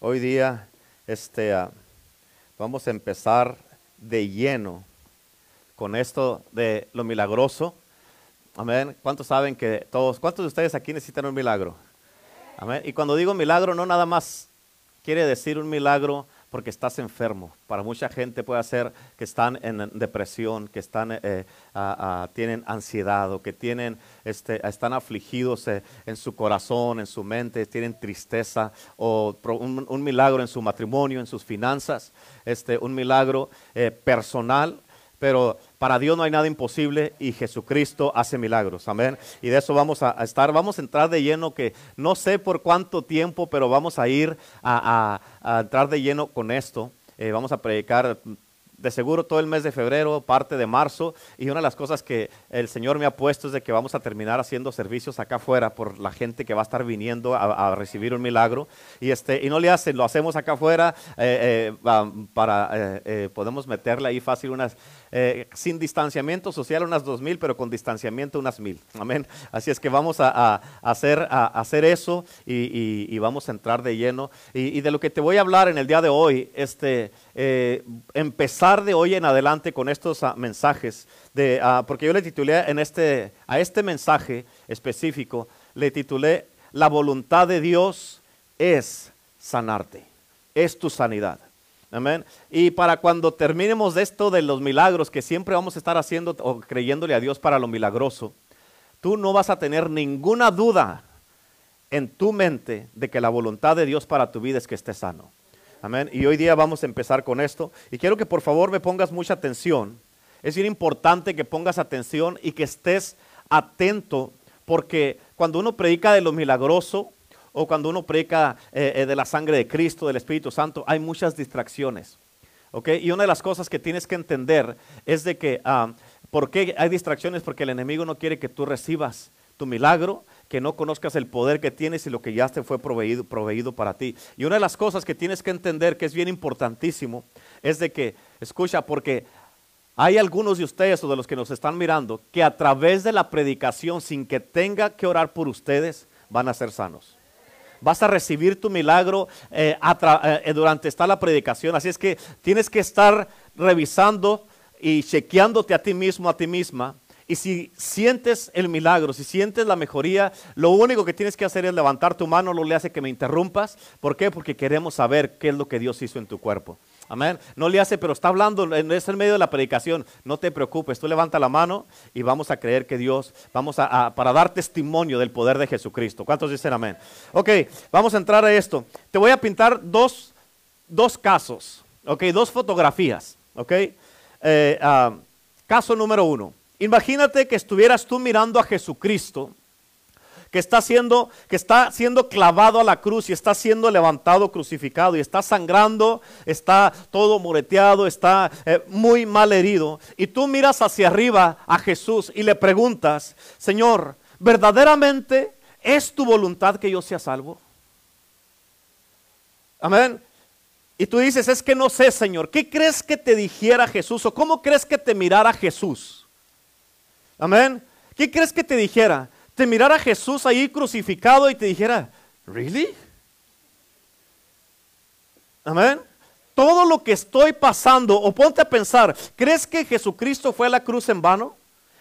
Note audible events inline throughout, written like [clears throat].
hoy día este, ah, vamos a empezar de lleno con esto de lo milagroso. Amén. ¿Cuántos saben que todos, cuántos de ustedes aquí necesitan un milagro? Amén. Y cuando digo milagro, no nada más quiere decir un milagro porque estás enfermo. Para mucha gente puede ser que están en depresión, que están, eh, tienen ansiedad o que tienen, este, están afligidos eh, en su corazón, en su mente, tienen tristeza o un, milagro en su matrimonio, en sus finanzas, este, un milagro eh, personal pero para Dios no hay nada imposible y Jesucristo hace milagros. Amén. Y de eso vamos a, estar, vamos a entrar de lleno que no sé por cuánto tiempo, pero vamos a ir a, entrar de lleno con esto. Eh, vamos a predicar de seguro todo el mes de febrero, parte de marzo, y una de las cosas que el Señor me ha puesto es de que vamos a terminar haciendo servicios acá afuera por la gente que va a estar viniendo a, recibir un milagro. Y, este, y no le hacen, lo hacemos acá afuera eh, eh, para, eh, podemos meterle ahí fácil unas, sin distanciamiento social unas dos mil, pero con distanciamiento unas mil. Amén. Así es que vamos a, hacer, a hacer eso y, vamos a entrar de lleno. Y, y, de lo que te voy a hablar en el día de hoy, este, empezar de hoy en adelante con estos ah, mensajes, ah, porque yo le titulé en este, a este mensaje específico, le titulé La voluntad de Dios es sanarte, es tu sanidad. Amén. Y para cuando terminemos de esto de los milagros que siempre vamos a estar haciendo o creyéndole a Dios para lo milagroso, tú no vas a tener ninguna duda en tu mente de que la voluntad de Dios para tu vida es que estés sano. Amén. Y hoy día vamos a empezar con esto. Y quiero que por favor me pongas mucha atención. Es bien importante que pongas atención y que estés atento, porque cuando uno predica de lo milagroso o cuando uno predica eh, eh, de la sangre de Cristo, del Espíritu Santo, hay muchas distracciones. Y una de las cosas que tienes que entender es de que, ah, ¿por qué hay distracciones? Porque el enemigo no quiere que tú recibas tu milagro, que no conozcas el poder que tienes y lo que ya te fue proveído, proveído para ti. Y una de las cosas que tienes que entender, que es bien importantísimo, es de que, escucha, porque hay algunos de ustedes o de los que nos están mirando que a través de la predicación, sin que tenga que orar por ustedes, van a ser sanos. Vas a recibir tu milagro eh, eh, durante esta la predicación. Así es que tienes que estar revisando y chequeándote a ti mismo, a ti misma, y si sientes el milagro, si sientes la mejoría, lo único que tienes que hacer es levantar tu mano, no le hace que me interrumpas. ¿Por qué? Porque queremos saber qué es lo que Dios hizo en tu cuerpo. Amén. No le hace, pero está hablando, es en medio de la predicación. No te preocupes, tú levanta la mano y vamos a creer que Dios, vamos a, para dar testimonio del poder de Jesucristo. ¿Cuántos dicen amén? Ok, vamos a entrar a esto. Te voy a pintar dos, dos casos, ok, dos fotografías, ok. Eh, ah, caso número uno. Imagínate que estuvieras tú mirando a Jesucristo, que está siendo, que está siendo clavado a la cruz y está siendo levantado crucificado y está sangrando, está todo moreteado, está eh, muy mal herido. Y tú miras hacia arriba a Jesús y le preguntas, Señor, ¿verdaderamente es tu voluntad que yo sea salvo? Amén. Y tú dices, es que no sé, Señor, ¿qué crees que te dijera Jesús o cómo crees que te mirara Jesús? Amén. ¿Qué crees que te dijera? Te mirara a Jesús ahí crucificado y te dijera, ¿really? Amén. Todo lo que estoy pasando, o ponte a pensar, ¿crees que Jesucristo fue a la cruz en vano?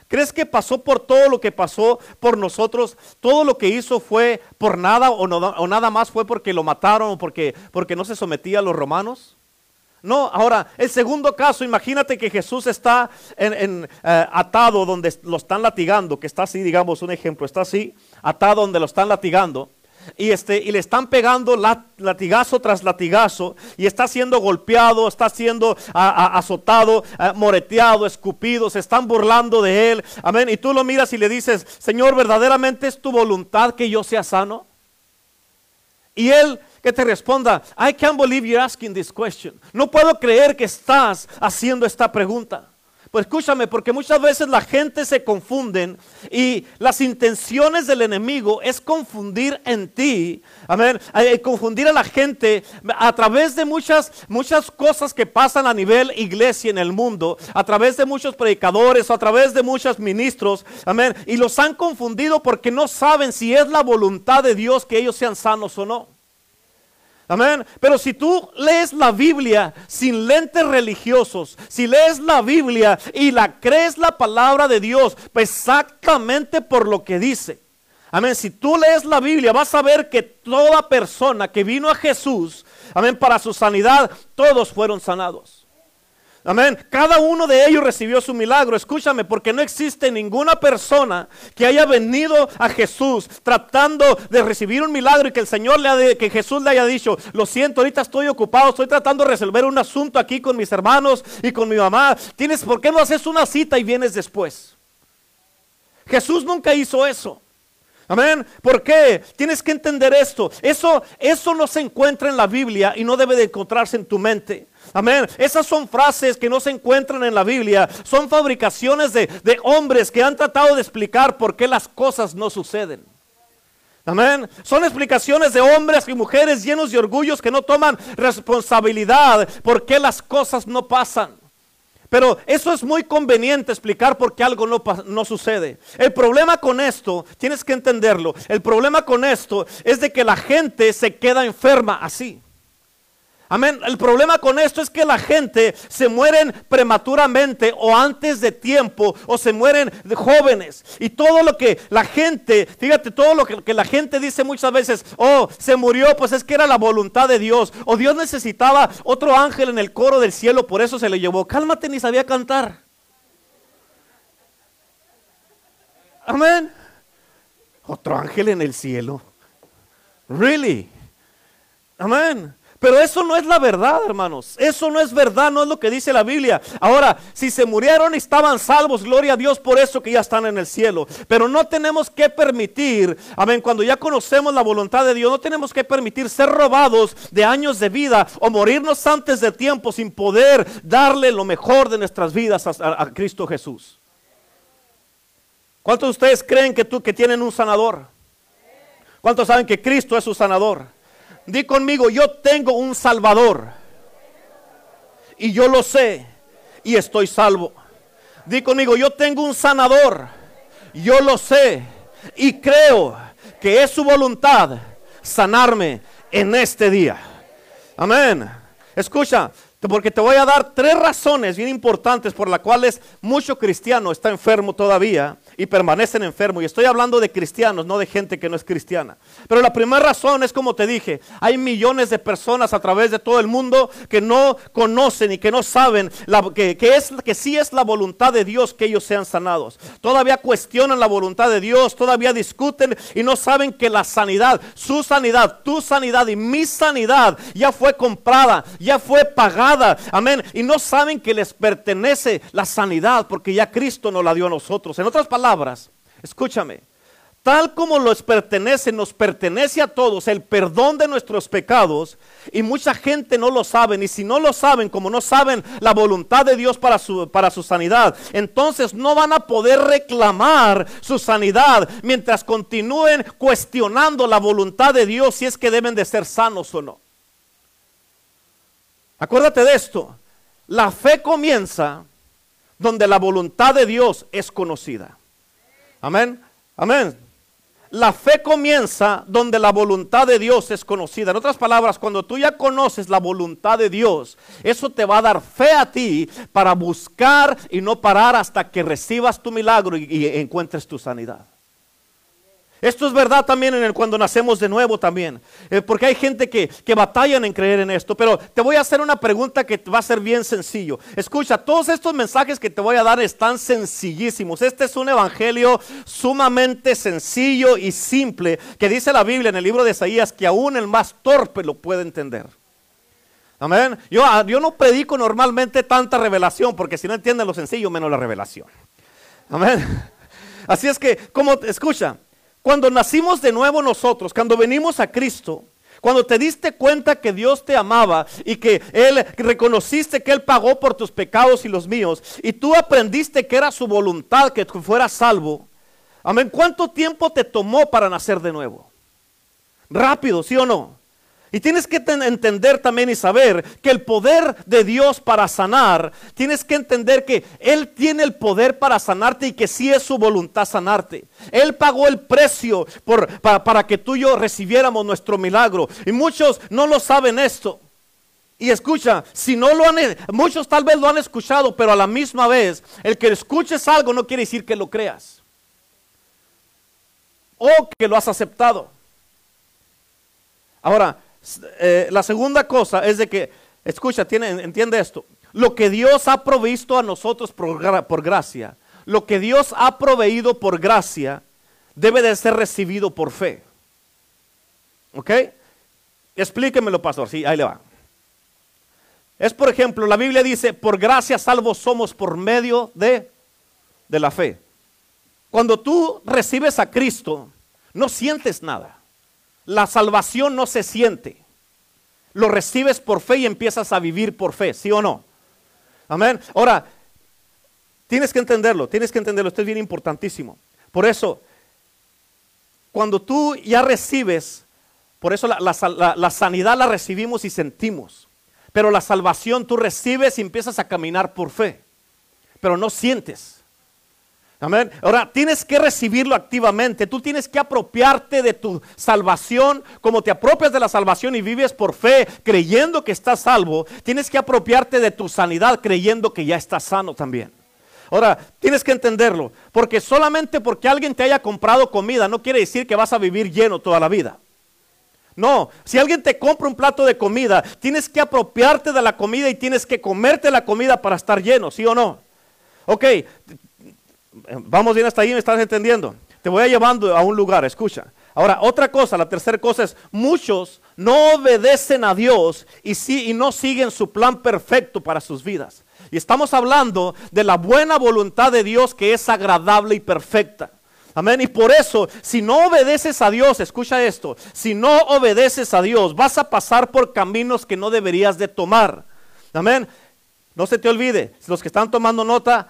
¿Crees que pasó por todo lo que pasó por nosotros? ¿Todo lo que hizo fue por nada o, o nada más fue porque lo mataron o porque, porque no se sometía a los romanos? No, ahora, el segundo caso, imagínate que Jesús está en, eh, atado donde lo están latigando, que está así, digamos, un ejemplo, está así, atado donde lo están latigando, y, este, y le están pegando latigazo tras latigazo, y está siendo golpeado, está siendo azotado, moreteado, escupido, se están burlando de él, amén, y tú lo miras y le dices, Señor, ¿verdaderamente es tu voluntad que yo sea sano? Y él que te responda, I can't believe you're asking this question. No puedo creer que estás haciendo esta pregunta. Pues escúchame, porque muchas veces la gente se confunden y las intenciones del enemigo es confundir en ti, amén, eh, confundir a la gente a través de muchas, muchas cosas que pasan a nivel iglesia en el mundo, a través de muchos predicadores, a través de muchos ministros, amén, y los han confundido porque no saben si es la voluntad de Dios que ellos sean sanos o no. Amén. Pero si tú lees la Biblia sin lentes religiosos, si lees la Biblia y la crees la palabra de Dios exactamente por lo que dice. Amén. Si tú lees la Biblia vas a ver que toda persona que vino a Jesús, amén, para su sanidad, todos fueron sanados. Amén. Cada uno de ellos recibió su milagro. Escúchame, porque no existe ninguna persona que haya venido a Jesús tratando de recibir un milagro y que el Señor le haya, que Jesús le haya dicho, lo siento, ahorita estoy ocupado, estoy tratando de resolver un asunto aquí con mis hermanos y con mi mamá. Tienes, ¿por qué no haces una cita y vienes después? Jesús nunca hizo eso. Amén. ¿Por qué? Tienes que entender esto. Eso, eso no se encuentra en la Biblia y no debe de encontrarse en tu mente. Amén. Esas son frases que no se encuentran en la Biblia. Son fabricaciones de, de hombres que han tratado de explicar por qué las cosas no suceden. Amén. Son explicaciones de hombres y mujeres llenos de orgullos que no toman responsabilidad por qué las cosas no pasan. Pero eso es muy conveniente explicar por qué algo no, no, sucede. El problema con esto, tienes que entenderlo, el problema con esto es de que la gente se queda enferma así. Amén. El problema con esto es que la gente se mueren prematuramente o antes de tiempo o se mueren de jóvenes. Y todo lo que la gente, fíjate, todo lo que, que, la gente dice muchas veces, oh, se murió, pues es que era la voluntad de Dios. O Dios necesitaba otro ángel en el coro del cielo, por eso se le llevó. Cálmate, ni sabía cantar. Amén. Otro ángel en el cielo. Really. Amén. Pero eso no es la verdad, hermanos. Eso no es verdad, no es lo que dice la Biblia. Ahora, si se murieron y estaban salvos, gloria a Dios por eso que ya están en el cielo. Pero no tenemos que permitir, amén, cuando ya conocemos la voluntad de Dios, no tenemos que permitir ser robados de años de vida o morirnos antes de tiempo sin poder darle lo mejor de nuestras vidas a, Cristo Jesús. ¿Cuántos de ustedes creen que tú que tienen un sanador? ¿Cuántos saben que Cristo es su sanador? Di conmigo, yo tengo un Salvador. Y yo lo sé. Y estoy salvo. Di conmigo, yo tengo un sanador. Yo lo sé. Y creo que es su voluntad sanarme en este día. Amén. Escucha, porque te voy a dar tres razones bien importantes por las cuales mucho cristiano está enfermo todavía y permanecen enfermos. Y estoy hablando de cristianos, no de gente que no es cristiana. Pero la primera razón es como te dije, hay millones de personas a través de todo el mundo que no conocen y que no saben que, que, es, que sí es la voluntad de Dios que ellos sean sanados. Todavía cuestionan la voluntad de Dios, todavía discuten y no saben que la sanidad, su sanidad, tu sanidad y mi sanidad ya fue comprada, ya fue pagada. Amén. Y no saben que les pertenece la sanidad porque ya Cristo nos la dio a nosotros. En otras palabras, escúchame, tal como nos pertenece, nos pertenece a todos el perdón de nuestros pecados y mucha gente no lo sabe, y si no lo saben, como no saben la voluntad de Dios para su, para su sanidad, entonces no van a poder reclamar su sanidad mientras continúen cuestionando la voluntad de Dios si es que deben de ser sanos o no. Acuérdate de esto, la fe comienza donde la voluntad de Dios es conocida. Amén. Amén. La fe comienza donde la voluntad de Dios es conocida. En otras palabras, cuando tú ya conoces la voluntad de Dios, eso te va a dar fe a ti para buscar y no parar hasta que recibas tu milagro y, y encuentres tu sanidad. Esto es verdad también en el cuando nacemos de nuevo también. Eh, porque hay gente que, que batallan en creer en esto. Pero te voy a hacer una pregunta que va a ser bien sencillo. Escucha, todos estos mensajes que te voy a dar están sencillísimos. Este es un evangelio sumamente sencillo y simple que dice la Biblia en el libro de Isaías que aún el más torpe lo puede entender. Amén. Yo, ah, yo no predico normalmente tanta revelación porque si no entienden lo sencillo menos la revelación. Amén. [laughs] Así es que, como, escucha, cuando nacimos de nuevo nosotros, cuando venimos a Cristo, cuando te diste cuenta que Dios te amaba y que Él reconociste que Él pagó por tus pecados y los míos, y tú aprendiste que era su voluntad que tú fueras salvo, amén, ¿cuánto tiempo te tomó para nacer de nuevo? Rápido, ¿sí o no? Y tienes que entender también y saber que el poder de Dios para sanar, tienes que entender que Él tiene el poder para sanarte y que sí es su voluntad sanarte. Él pagó el precio para, para que tú y yo recibiéramos nuestro milagro. Y muchos no lo saben esto. Y escucha, si no lo han, muchos tal vez lo han escuchado, pero a la misma vez, el que escuches algo no quiere decir que lo creas. O que lo has aceptado. Ahora, eh, la segunda cosa es de que, escucha, tiene, entiende esto. Lo que Dios ha provisto a nosotros por, por gracia, lo que Dios ha proveído por gracia, debe de ser recibido por fe. ¿Ok? Explíquemelo, pastor. Sí, ahí le va. Es, por ejemplo, la Biblia dice, por gracia salvos somos por medio de, de la fe. Cuando tú recibes a Cristo, no sientes nada. La salvación no se siente. Lo recibes por fe y empiezas a vivir por fe, ¿sí o no? Amén. Ahora, tienes que entenderlo, tienes que entenderlo, esto es bien importantísimo. Por eso, cuando tú ya recibes, por eso la, la sanidad la recibimos y sentimos, pero la salvación tú recibes y empiezas a caminar por fe, pero no sientes. Amén. Ahora tienes que recibirlo activamente. Tú tienes que apropiarte de tu salvación. Como te apropias de la salvación y vives por fe, creyendo que estás salvo, tienes que apropiarte de tu sanidad, creyendo que ya estás sano también. Ahora, tienes que entenderlo. Porque solamente porque alguien te haya comprado comida no quiere decir que vas a vivir lleno toda la vida. No, si alguien te compra un plato de comida, tienes que apropiarte de la comida y tienes que comerte la comida para estar lleno, ¿sí o no? Ok, Vamos bien hasta ahí, ¿me estás entendiendo? Te voy a llevando a un lugar, escucha. Ahora, otra cosa, la tercera cosa es, muchos no obedecen a Dios y, sí, y no siguen su plan perfecto para sus vidas. Y estamos hablando de la buena voluntad de Dios que es agradable y perfecta. Amén. Y por eso, si no obedeces a Dios, escucha esto, si no obedeces a Dios, vas a pasar por caminos que no deberías de tomar. Amén. No se te olvide, los que están tomando nota,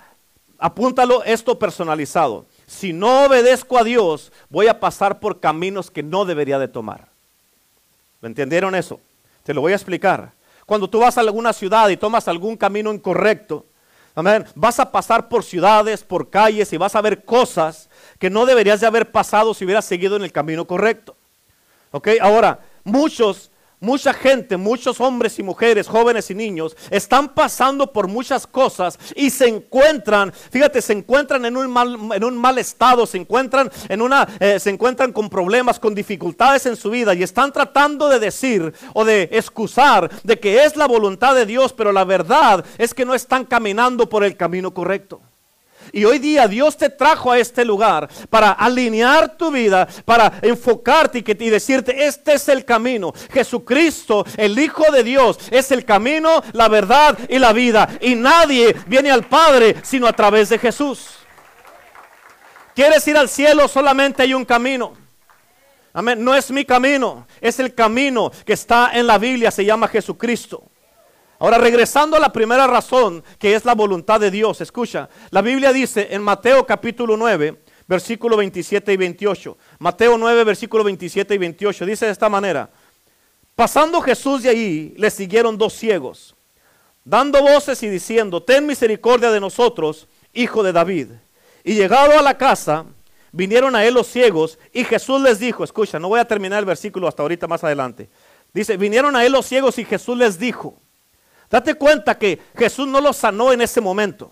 apúntalo esto personalizado. Si no obedezco a Dios, voy a pasar por caminos que no debería de tomar. ¿Me entendieron eso? Te lo voy a explicar. Cuando tú vas a alguna ciudad y tomas algún camino incorrecto, vas a pasar por ciudades, por calles y vas a ver cosas que no deberías de haber pasado si hubieras seguido en el camino correcto. ¿Ok? Ahora, muchos Mucha gente, muchos hombres y mujeres, jóvenes y niños, están pasando por muchas cosas y se encuentran, fíjate, se encuentran en un mal, en un mal estado, se encuentran, en una, eh, se encuentran con problemas, con dificultades en su vida y están tratando de decir o de excusar de que es la voluntad de Dios, pero la verdad es que no están caminando por el camino correcto. Y hoy día Dios te trajo a este lugar para alinear tu vida, para enfocarte y, y decirte, este es el camino. Jesucristo, el Hijo de Dios, es el camino, la verdad y la vida. Y nadie viene al Padre sino a través de Jesús. ¿Quieres ir al cielo? Solamente hay un camino. Amén. No es mi camino, es el camino que está en la Biblia, se llama Jesucristo. Ahora, regresando a la primera razón, que es la voluntad de Dios, escucha, la Biblia dice en Mateo capítulo 9, versículo 27 y 28, Mateo 9, versículo 27 y 28, dice de esta manera, pasando Jesús de ahí, le siguieron dos ciegos, dando voces y diciendo, ten misericordia de nosotros, hijo de David. Y llegado a la casa, vinieron a él los ciegos y Jesús les dijo, escucha, no voy a terminar el versículo hasta ahorita más adelante. Dice, vinieron a él los ciegos y Jesús les dijo, Date cuenta que Jesús no los sanó en ese momento.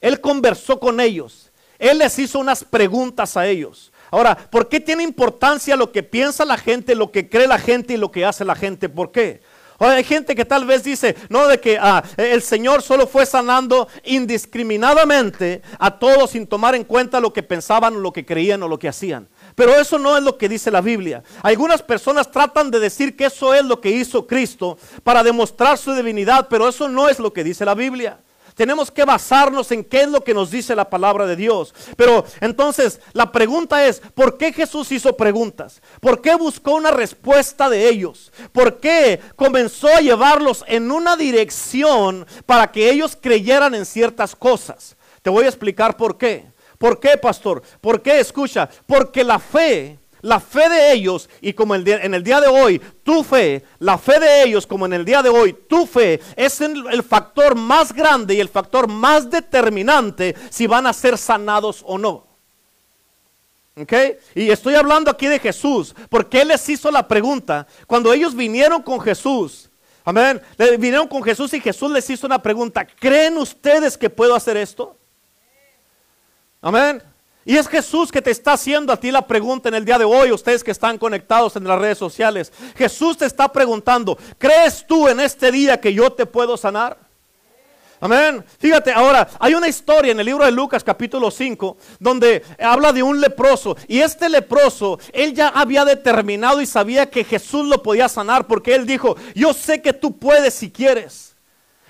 Él conversó con ellos. Él les hizo unas preguntas a ellos. Ahora, ¿por qué tiene importancia lo que piensa la gente, lo que cree la gente y lo que hace la gente? ¿Por qué? hay gente que tal vez dice, no, de que ah, el Señor solo fue sanando indiscriminadamente a todos sin tomar en cuenta lo que pensaban, lo que creían o lo que hacían. Pero eso no es lo que dice la Biblia. Algunas personas tratan de decir que eso es lo que hizo Cristo para demostrar su divinidad, pero eso no es lo que dice la Biblia. Tenemos que basarnos en qué es lo que nos dice la palabra de Dios. Pero entonces la pregunta es, ¿por qué Jesús hizo preguntas? ¿Por qué buscó una respuesta de ellos? ¿Por qué comenzó a llevarlos en una dirección para que ellos creyeran en ciertas cosas? Te voy a explicar por qué. ¿Por qué, pastor? ¿Por qué? Escucha, porque la fe la fe de ellos y como en el día de hoy, tu fe, la fe de ellos como en el día de hoy, tu fe es el, factor más grande y el factor más determinante si van a ser sanados o no. ¿Ok? Y estoy hablando aquí de Jesús, porque Él les hizo la pregunta. Cuando ellos vinieron con Jesús, amén, vinieron con Jesús y Jesús les hizo una pregunta. ¿Creen ustedes que puedo hacer esto? Amén. Y es Jesús que te está haciendo a ti la pregunta en el día de hoy, ustedes que están conectados en las redes sociales. Jesús te está preguntando, ¿crees tú en este día que yo te puedo sanar? Amén. Fíjate, ahora hay una historia en el libro de Lucas capítulo 5 donde habla de un leproso. Y este leproso, él ya había determinado y sabía que Jesús lo podía sanar porque él dijo, yo sé que tú puedes si quieres.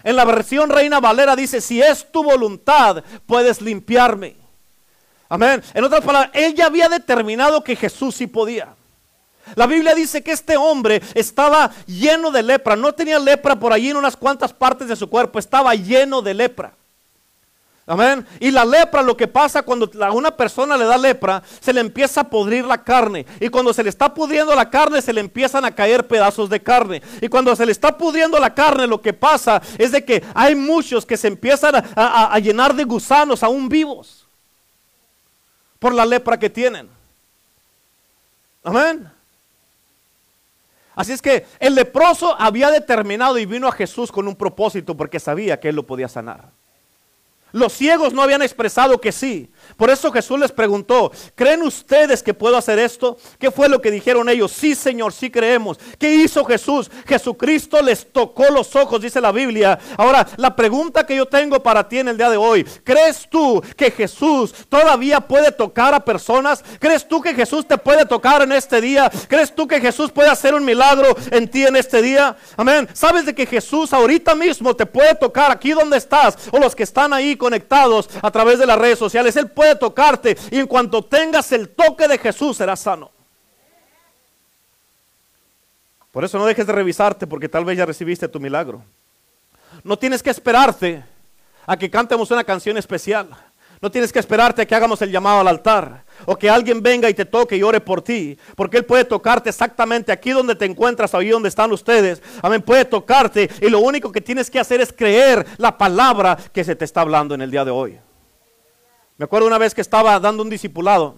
En la versión Reina Valera dice, si es tu voluntad, puedes limpiarme. Amén. En otras palabras, él ya había determinado que Jesús sí podía. La Biblia dice que este hombre estaba lleno de lepra. No tenía lepra por allí en unas cuantas partes de su cuerpo. Estaba lleno de lepra. Amén. Y la lepra, lo que pasa cuando a una persona le da lepra, se le empieza a podrir la carne. Y cuando se le está pudriendo la carne, se le empiezan a caer pedazos de carne. Y cuando se le está pudriendo la carne, lo que pasa es de que hay muchos que se empiezan a, a llenar de gusanos aún vivos por la lepra que tienen. Amén. Así es que el leproso había determinado y vino a Jesús con un propósito porque sabía que él lo podía sanar. Los ciegos no habían expresado que sí. Por eso Jesús les preguntó, ¿creen ustedes que puedo hacer esto? ¿Qué fue lo que dijeron ellos? Sí, Señor, sí creemos. ¿Qué hizo Jesús? Jesucristo les tocó los ojos, dice la Biblia. Ahora, la pregunta que yo tengo para ti en el día de hoy, ¿crees tú que Jesús todavía puede tocar a personas? ¿Crees tú que Jesús te puede tocar en este día? ¿Crees tú que Jesús puede hacer un milagro en ti en este día? Amén. ¿Sabes de que Jesús ahorita mismo te puede tocar aquí donde estás o los que están ahí conectados a través de las redes sociales? Puede tocarte y en cuanto tengas el toque de Jesús serás sano. Por eso no dejes de revisarte porque tal vez ya recibiste tu milagro. No tienes que esperarte a que cantemos una canción especial. No tienes que esperarte a que hagamos el llamado al altar o que alguien venga y te toque y ore por ti, porque Él puede tocarte exactamente aquí donde te encuentras, ahí donde están ustedes. Amén, puede tocarte y lo único que tienes que hacer es creer la palabra que se te está hablando en el día de hoy. Me acuerdo una vez que estaba dando un discipulado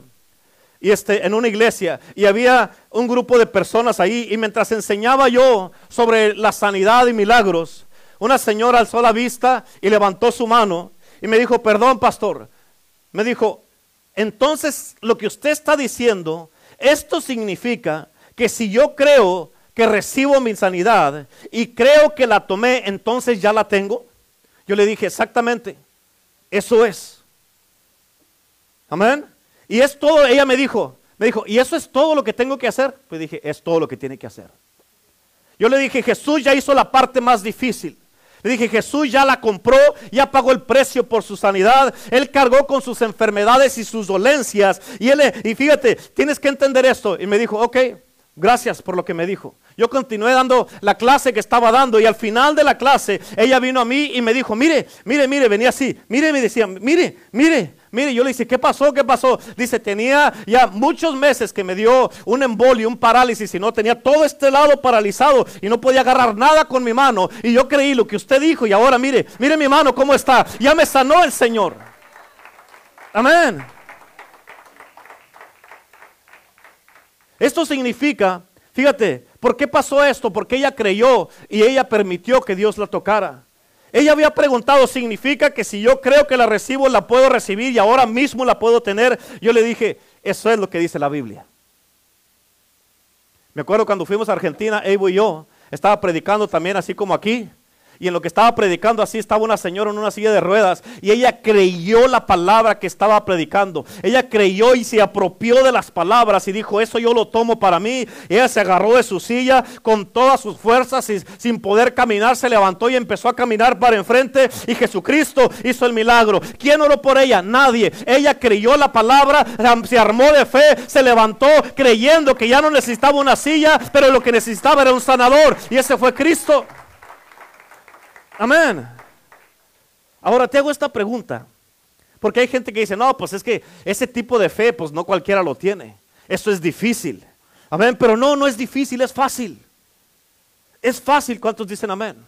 y este, en una iglesia y había un grupo de personas ahí y mientras enseñaba yo sobre la sanidad y milagros, una señora alzó la vista y levantó su mano y me dijo, perdón pastor, me dijo, entonces lo que usted está diciendo, esto significa que si yo creo que recibo mi sanidad y creo que la tomé, entonces ya la tengo. Yo le dije, exactamente, eso es. Amén. Y es todo, ella me dijo, me dijo, ¿y eso es todo lo que tengo que hacer? Pues dije, es todo lo que tiene que hacer. Yo le dije, Jesús ya hizo la parte más difícil. Le dije, Jesús ya la compró, ya pagó el precio por su sanidad. Él cargó con sus enfermedades y sus dolencias. Y, él, y fíjate, tienes que entender esto. Y me dijo, ok, gracias por lo que me dijo. Yo continué dando la clase que estaba dando y al final de la clase ella vino a mí y me dijo, mire, mire, mire, venía así, mire, me decía, mire, mire, Mire, yo le dije, ¿qué pasó? ¿Qué pasó? Dice, tenía ya muchos meses que me dio un embolio, un parálisis y no tenía todo este lado paralizado y no podía agarrar nada con mi mano. Y yo creí lo que usted dijo y ahora mire, mire mi mano cómo está. Ya me sanó el Señor. Amén. Esto significa, fíjate, ¿por qué pasó esto? Porque ella creyó y ella permitió que Dios la tocara. Ella había preguntado, ¿significa que si yo creo que la recibo, la puedo recibir y ahora mismo la puedo tener? Yo le dije, eso es lo que dice la Biblia. Me acuerdo cuando fuimos a Argentina, Evo y yo, estaba predicando también así como aquí y en lo que estaba predicando así estaba una señora en una silla de ruedas y ella creyó la palabra que estaba predicando. Ella creyó y se apropió de las palabras y dijo, eso yo lo tomo para mí. ella se agarró de su silla con todas sus fuerzas y sin poder caminar, se levantó y empezó a caminar para enfrente y Jesucristo hizo el milagro. ¿Quién oró por ella? Nadie. Ella creyó la palabra, se armó de fe, se levantó creyendo que ya no necesitaba una silla, pero lo que necesitaba era un sanador y ese fue Cristo. Amén. Ahora te hago esta pregunta. Porque hay gente que dice, no, pues es que ese tipo de fe, pues no cualquiera lo tiene. Esto es difícil. Amén, pero no, no es difícil, es fácil. Es fácil, ¿cuántos dicen amén?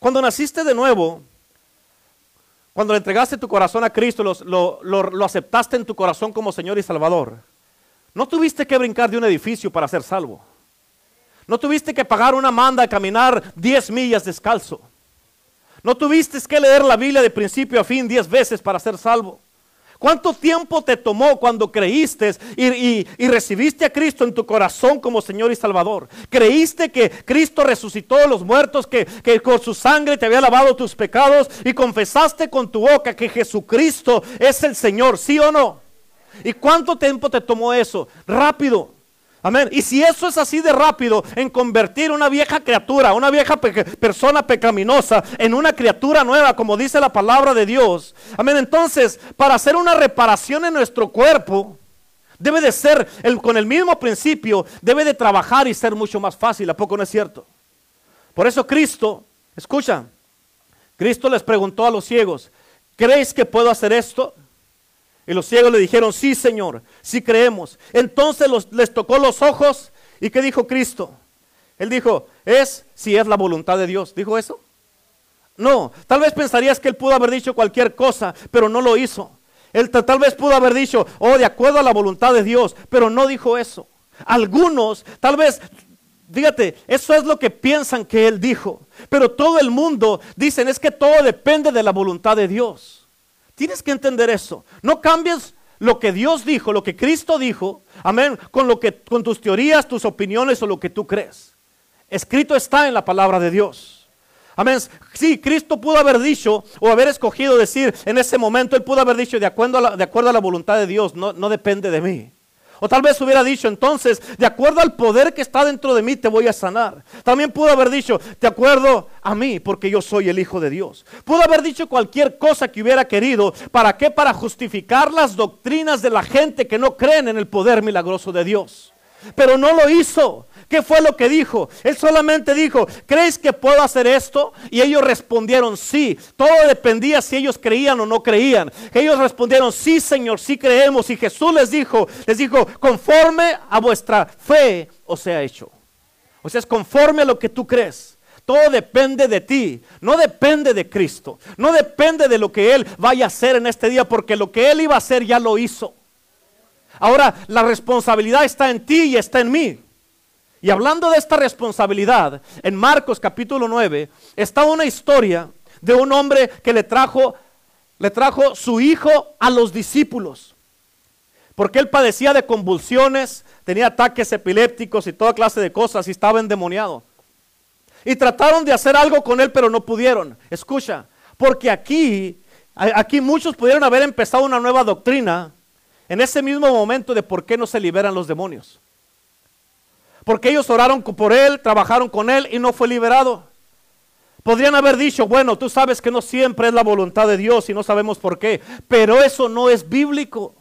Cuando naciste de nuevo, cuando le entregaste tu corazón a Cristo, lo, lo, aceptaste en tu corazón como Señor y Salvador, no tuviste que brincar de un edificio para ser salvo. No tuviste que pagar una manda y caminar 10 millas descalzo. No tuviste que leer la Biblia de principio a fin 10 veces para ser salvo. ¿Cuánto tiempo te tomó cuando creíste y, recibiste a Cristo en tu corazón como Señor y Salvador? ¿Creíste que Cristo resucitó a los muertos, que, que con su sangre te había lavado tus pecados y confesaste con tu boca que Jesucristo es el Señor? ¿Sí o no? ¿Y cuánto tiempo te tomó eso? Rápido. Amén. Y si eso es así de rápido en convertir una vieja criatura, una vieja persona pecaminosa en una criatura nueva, como dice la palabra de Dios. Amén. Entonces, para hacer una reparación en nuestro cuerpo, debe de ser el, con el mismo principio, debe de trabajar y ser mucho más fácil. ¿A poco no es cierto? Por eso Cristo, escucha, Cristo les preguntó a los ciegos, ¿creéis que puedo hacer esto? Y los ciegos le dijeron, sí Señor, sí creemos. Entonces les tocó los ojos. ¿Y qué dijo Cristo? Él dijo, es si es la voluntad de Dios. ¿Dijo eso? No, tal vez pensarías que él pudo haber dicho cualquier cosa, pero no lo hizo. Él tal vez pudo haber dicho, oh, de acuerdo a la voluntad de Dios, pero no dijo eso. Algunos, tal vez, fíjate, eso es lo que piensan que él dijo. Pero todo el mundo dicen, es que todo depende de la voluntad de Dios. Tienes que entender eso. No cambies lo que Dios dijo, lo que Cristo dijo, amén, con lo que con tus teorías, tus opiniones o lo que tú crees. Escrito está en la palabra de Dios. Amén. Sí, Cristo pudo haber dicho o haber escogido decir en ese momento, Él pudo haber dicho de acuerdo a la, de acuerdo a la voluntad de Dios, no, no depende de mí. O tal vez hubiera dicho entonces, de acuerdo al poder que está dentro de mí, te voy a sanar. También pudo haber dicho, de acuerdo a mí, porque yo soy el Hijo de Dios. Pudo haber dicho cualquier cosa que hubiera querido. ¿Para qué? Para justificar las doctrinas de la gente que no creen en el poder milagroso de Dios. Pero no lo hizo. ¿Qué fue lo que dijo? Él solamente dijo, ¿crees que puedo hacer esto? Y ellos respondieron, sí. Todo dependía si ellos creían o no creían. Ellos respondieron, sí, Señor, sí creemos. Y Jesús les dijo, les dijo, conforme a vuestra fe os sea hecho. O sea, es conforme a lo que tú crees. Todo depende de ti, no depende de Cristo, no depende de lo que Él vaya a hacer en este día, porque lo que Él iba a hacer ya lo hizo. Ahora, la responsabilidad está en ti y está en mí. Y hablando de esta responsabilidad, en Marcos capítulo 9 está una historia de un hombre que le trajo, le trajo su hijo a los discípulos. Porque él padecía de convulsiones, tenía ataques epilépticos y toda clase de cosas y estaba endemoniado. Y trataron de hacer algo con él, pero no pudieron. Escucha, porque aquí, aquí muchos pudieron haber empezado una nueva doctrina en ese mismo momento de por qué no se liberan los demonios. Porque ellos oraron por él, trabajaron con él y no fue liberado. Podrían haber dicho, bueno, tú sabes que no siempre es la voluntad de Dios y no sabemos por qué, pero eso no es bíblico.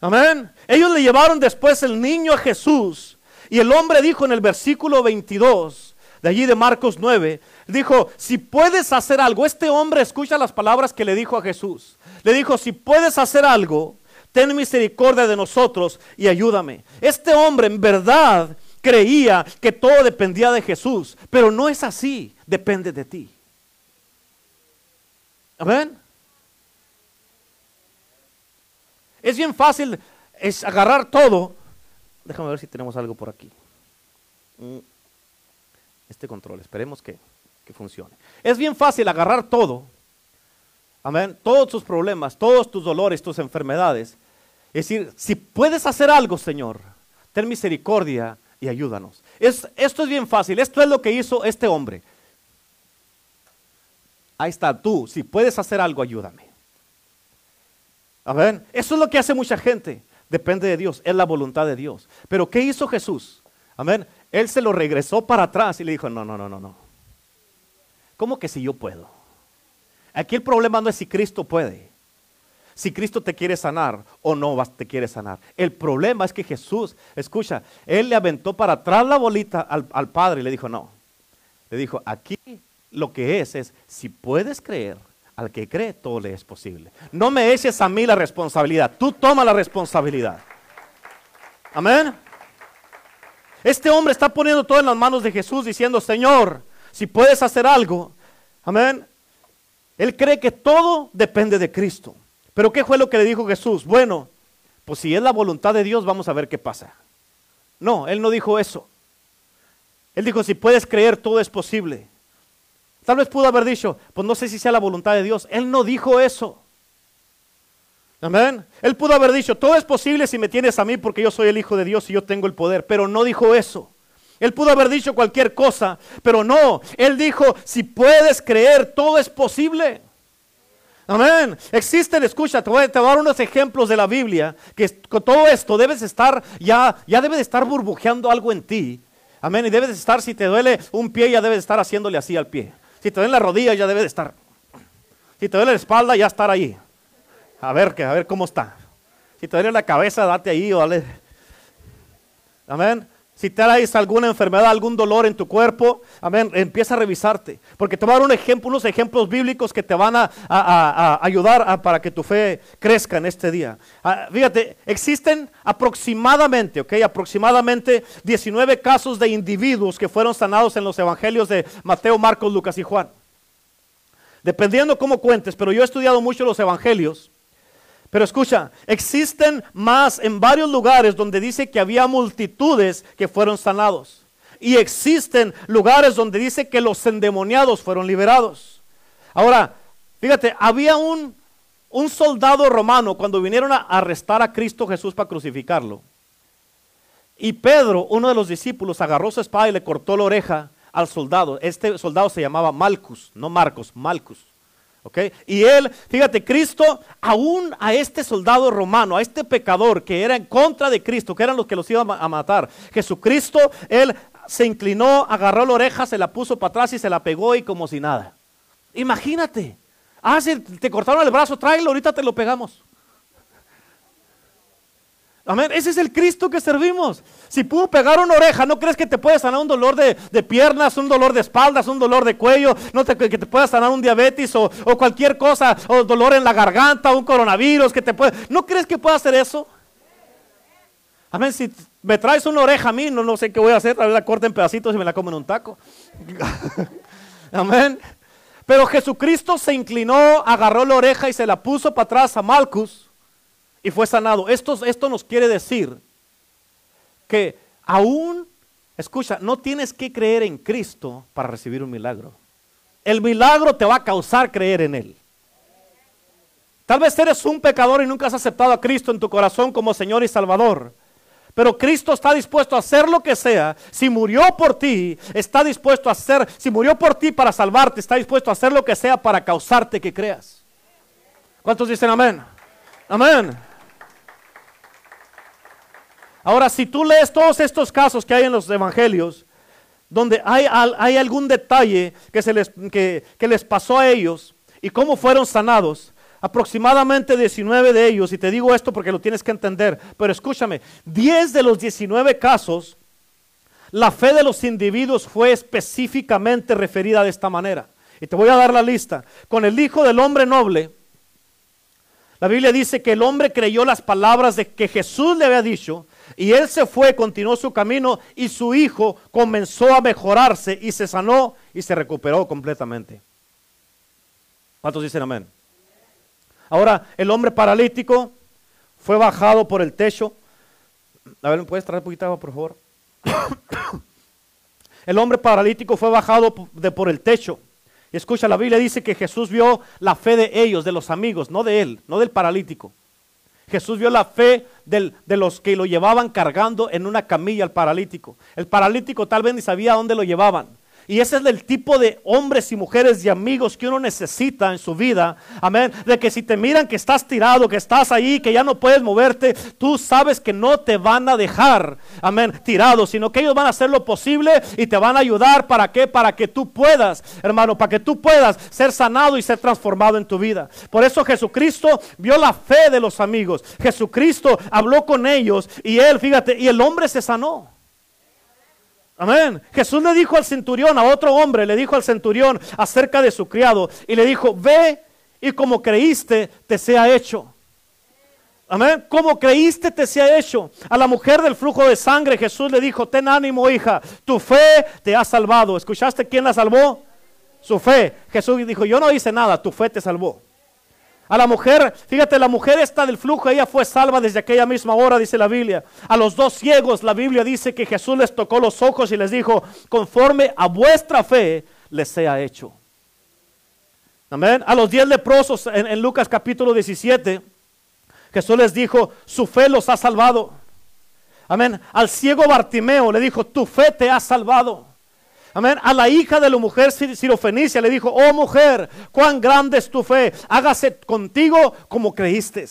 Amén. Ellos le llevaron después el niño a Jesús y el hombre dijo en el versículo 22 de allí de Marcos 9, dijo, si puedes hacer algo, este hombre escucha las palabras que le dijo a Jesús. Le dijo, si puedes hacer algo, ten misericordia de nosotros y ayúdame. Este hombre en verdad creía que todo dependía de Jesús, pero no es así, depende de ti. ¿Ven? Es bien fácil es agarrar todo. Déjame ver si tenemos algo por aquí. Mm. Este control, esperemos que, que funcione. Es bien fácil agarrar todo Amén. Todos tus problemas, todos tus dolores, tus enfermedades. Es decir, si puedes hacer algo, Señor, ten misericordia y ayúdanos. Es, esto es bien fácil. Esto es lo que hizo este hombre. Ahí está, tú, si puedes hacer algo, ayúdame. Amén. Eso es lo que hace mucha gente. Depende de Dios, es la voluntad de Dios. Pero ¿qué hizo Jesús? Amén. Él se lo regresó para atrás y le dijo, no, no, no, no, no. ¿Cómo que si yo puedo? Aquí el problema no es si Cristo puede, si Cristo te quiere sanar o no te quiere sanar. El problema es que Jesús, escucha, Él le aventó para atrás la bolita al, Padre y le dijo, no. Le dijo, aquí lo que es es, si puedes creer, al que cree, todo le es posible. No me eches a mí la responsabilidad, tú toma la responsabilidad. Amén. Este hombre está poniendo todo en las manos de Jesús diciendo, Señor, si puedes hacer algo, amén. Él cree que todo depende de Cristo. Pero ¿qué fue lo que le dijo Jesús? Bueno, pues si es la voluntad de Dios, vamos a ver qué pasa. No, él no dijo eso. Él dijo, si puedes creer, todo es posible. Tal vez pudo haber dicho, pues no sé si sea la voluntad de Dios. Él no dijo eso. Amén. Él pudo haber dicho, todo es posible si me tienes a mí porque yo soy el Hijo de Dios y yo tengo el poder, pero no dijo eso. Él pudo haber dicho cualquier cosa, pero no. Él dijo, si puedes creer, todo es posible. Amén. Existen, escucha, te voy, a, dar unos ejemplos de la Biblia, que con todo esto debes estar, ya, ya debe de estar burbujeando algo en ti. Amén. Y debes estar, si te duele un pie, ya debes estar haciéndole así al pie. Si te duele la rodilla, ya debe de estar. Si te duele la espalda, ya estar ahí. A ver, a ver cómo está. Si te duele la cabeza, date ahí o dale. Amén. Si traes alguna enfermedad, algún dolor en tu cuerpo, amén, empieza a revisarte. Porque te a dar un ejemplo, unos ejemplos bíblicos que te van a, ayudar para que tu fe crezca en este día. Ah, fíjate, existen aproximadamente, ok, aproximadamente 19 casos de individuos que fueron sanados en los evangelios de Mateo, Marcos, Lucas y Juan. Dependiendo cómo cuentes, pero yo he estudiado mucho los evangelios. Pero escucha, existen más en varios lugares donde dice que había multitudes que fueron sanados. Y existen lugares donde dice que los endemoniados fueron liberados. Ahora, fíjate, había un, un soldado romano cuando vinieron a arrestar a Cristo Jesús para crucificarlo. Y Pedro, uno de los discípulos, agarró su espada y le cortó la oreja al soldado. Este soldado se llamaba Malcus, no Marcos, Malcus. Y él, fíjate, Cristo, aún a este soldado romano, a este pecador que era en contra de Cristo, que eran los que los iban a matar, Jesucristo, él se inclinó, agarró la oreja, se la puso para atrás y se la pegó y como si nada. Imagínate. Ah, te cortaron el brazo, tráelo, ahorita te lo pegamos. Amén. Ese es el Cristo que servimos. Si pudo pegar una oreja, ¿no crees que te puede sanar un dolor de, piernas, un dolor de espaldas, un dolor de cuello? ¿No te, que te pueda sanar un diabetes o, cualquier cosa, o dolor en la garganta, un coronavirus que te puede... ¿No crees que pueda hacer eso? Amén. Si me traes una oreja a mí, no, no sé qué voy a hacer. Tal vez la corte en pedacitos y me la como en un taco. [laughs] Amén. Pero Jesucristo se inclinó, agarró la oreja y se la puso para atrás a Malcus y fue sanado. Esto, esto nos quiere decir que aún, escucha, no tienes que creer en Cristo para recibir un milagro. El milagro te va a causar creer en Él. Tal vez eres un pecador y nunca has aceptado a Cristo en tu corazón como Señor y Salvador. Pero Cristo está dispuesto a hacer lo que sea. Si murió por ti, está dispuesto a hacer, si murió por ti para salvarte, está dispuesto a hacer lo que sea para causarte que creas. ¿Cuántos dicen amén? Amén. Ahora, si tú lees todos estos casos que hay en los evangelios, donde hay, algún detalle que, se les, que, les pasó a ellos y cómo fueron sanados, aproximadamente 19 de ellos, y te digo esto porque lo tienes que entender, pero escúchame, 10 de los 19 casos, la fe de los individuos fue específicamente referida de esta manera. Y te voy a dar la lista. Con el Hijo del Hombre Noble, la Biblia dice que el hombre creyó las palabras de que Jesús le había dicho y él se fue, continuó su camino y su hijo comenzó a mejorarse y se sanó y se recuperó completamente. ¿Cuántos dicen amén? Ahora, el hombre paralítico fue bajado por el techo. A ver, ¿me puedes traer un poquito agua, por favor? [coughs] el hombre paralítico fue bajado de por el techo. Y escucha, la Biblia dice que Jesús vio la fe de ellos, de los amigos, no de él, no del paralítico. Jesús vio la fe de los que lo llevaban cargando en una camilla al paralítico. El paralítico tal vez ni sabía dónde lo llevaban. Y ese es el tipo de hombres y mujeres y amigos que uno necesita en su vida. Amén. De que si te miran que estás tirado, que estás ahí, que ya no puedes moverte, tú sabes que no te van a dejar, amén, tirado, sino que ellos van a hacer lo posible y te van a ayudar. ¿Para qué? Para que tú puedas, hermano, para que tú puedas ser sanado y ser transformado en tu vida. Por eso Jesucristo vio la fe de los amigos. Jesucristo habló con ellos y él, fíjate, y el hombre se sanó. Amén. Jesús le dijo al centurión, a otro hombre, le dijo al centurión acerca de su criado y le dijo, ve y como creíste, te sea hecho. Amén. Como creíste, te sea hecho. A la mujer del flujo de sangre, Jesús le dijo: Ten ánimo, hija, tu fe te ha salvado. ¿Escuchaste quién la salvó? Su fe. Jesús dijo: Yo no hice nada, tu fe te salvó. A la mujer, fíjate, la mujer está del flujo, ella fue salva desde aquella misma hora, dice la Biblia. A los dos ciegos, la Biblia dice que Jesús les tocó los ojos y les dijo: Conforme a vuestra fe les sea hecho. Amén. A los diez leprosos en, en Lucas capítulo 17, Jesús les dijo, su fe los ha salvado. Amén. Al ciego Bartimeo le dijo, tu fe te ha salvado. A la hija de la mujer sirofenicia le dijo, oh mujer, cuán grande es tu fe. Hágase contigo como creíste.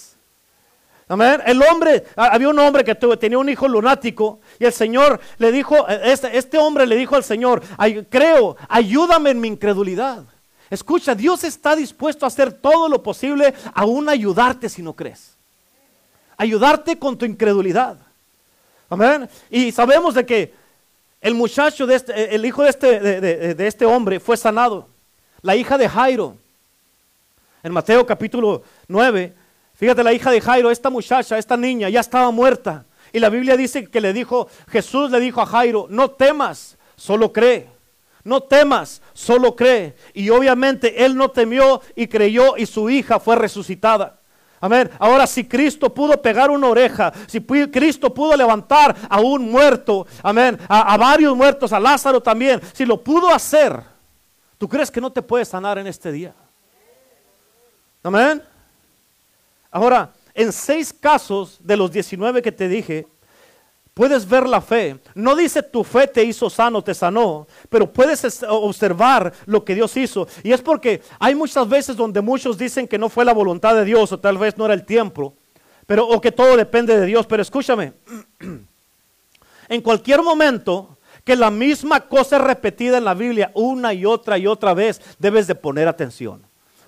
Amén. El hombre, había un hombre que tenía un hijo lunático y el Señor le dijo, este, este hombre le dijo al Señor, creo, ayúdame en mi incredulidad. Escucha, Dios está dispuesto a hacer todo lo posible, aún ayudarte si no crees. Ayudarte con tu incredulidad. Amén. Y sabemos de que el muchacho, de este, el hijo de este, de, este hombre fue sanado. La hija de Jairo. En Mateo capítulo 9, fíjate la hija de Jairo, esta muchacha, esta niña, ya estaba muerta. Y la Biblia dice que le dijo, Jesús le dijo a Jairo, no temas, solo cree. No temas, solo cree. Y obviamente él no temió y creyó y su hija fue resucitada. Amén. Ahora si Cristo pudo pegar una oreja, si Cristo pudo levantar a un muerto, amén, a, varios muertos, a Lázaro también, si lo pudo hacer, ¿tú crees que no te puede sanar en este día? Amén. Ahora, en seis casos de los 19 que te dije, Puedes ver la fe. No dice tu fe te hizo sano, te sanó, pero puedes observar lo que Dios hizo. Y es porque hay muchas veces donde muchos dicen que no fue la voluntad de Dios o tal vez no era el tiempo, pero o que todo depende de Dios. Pero escúchame, [clears throat] en cualquier momento que la misma cosa es repetida en la Biblia una y otra y otra vez, debes de poner atención.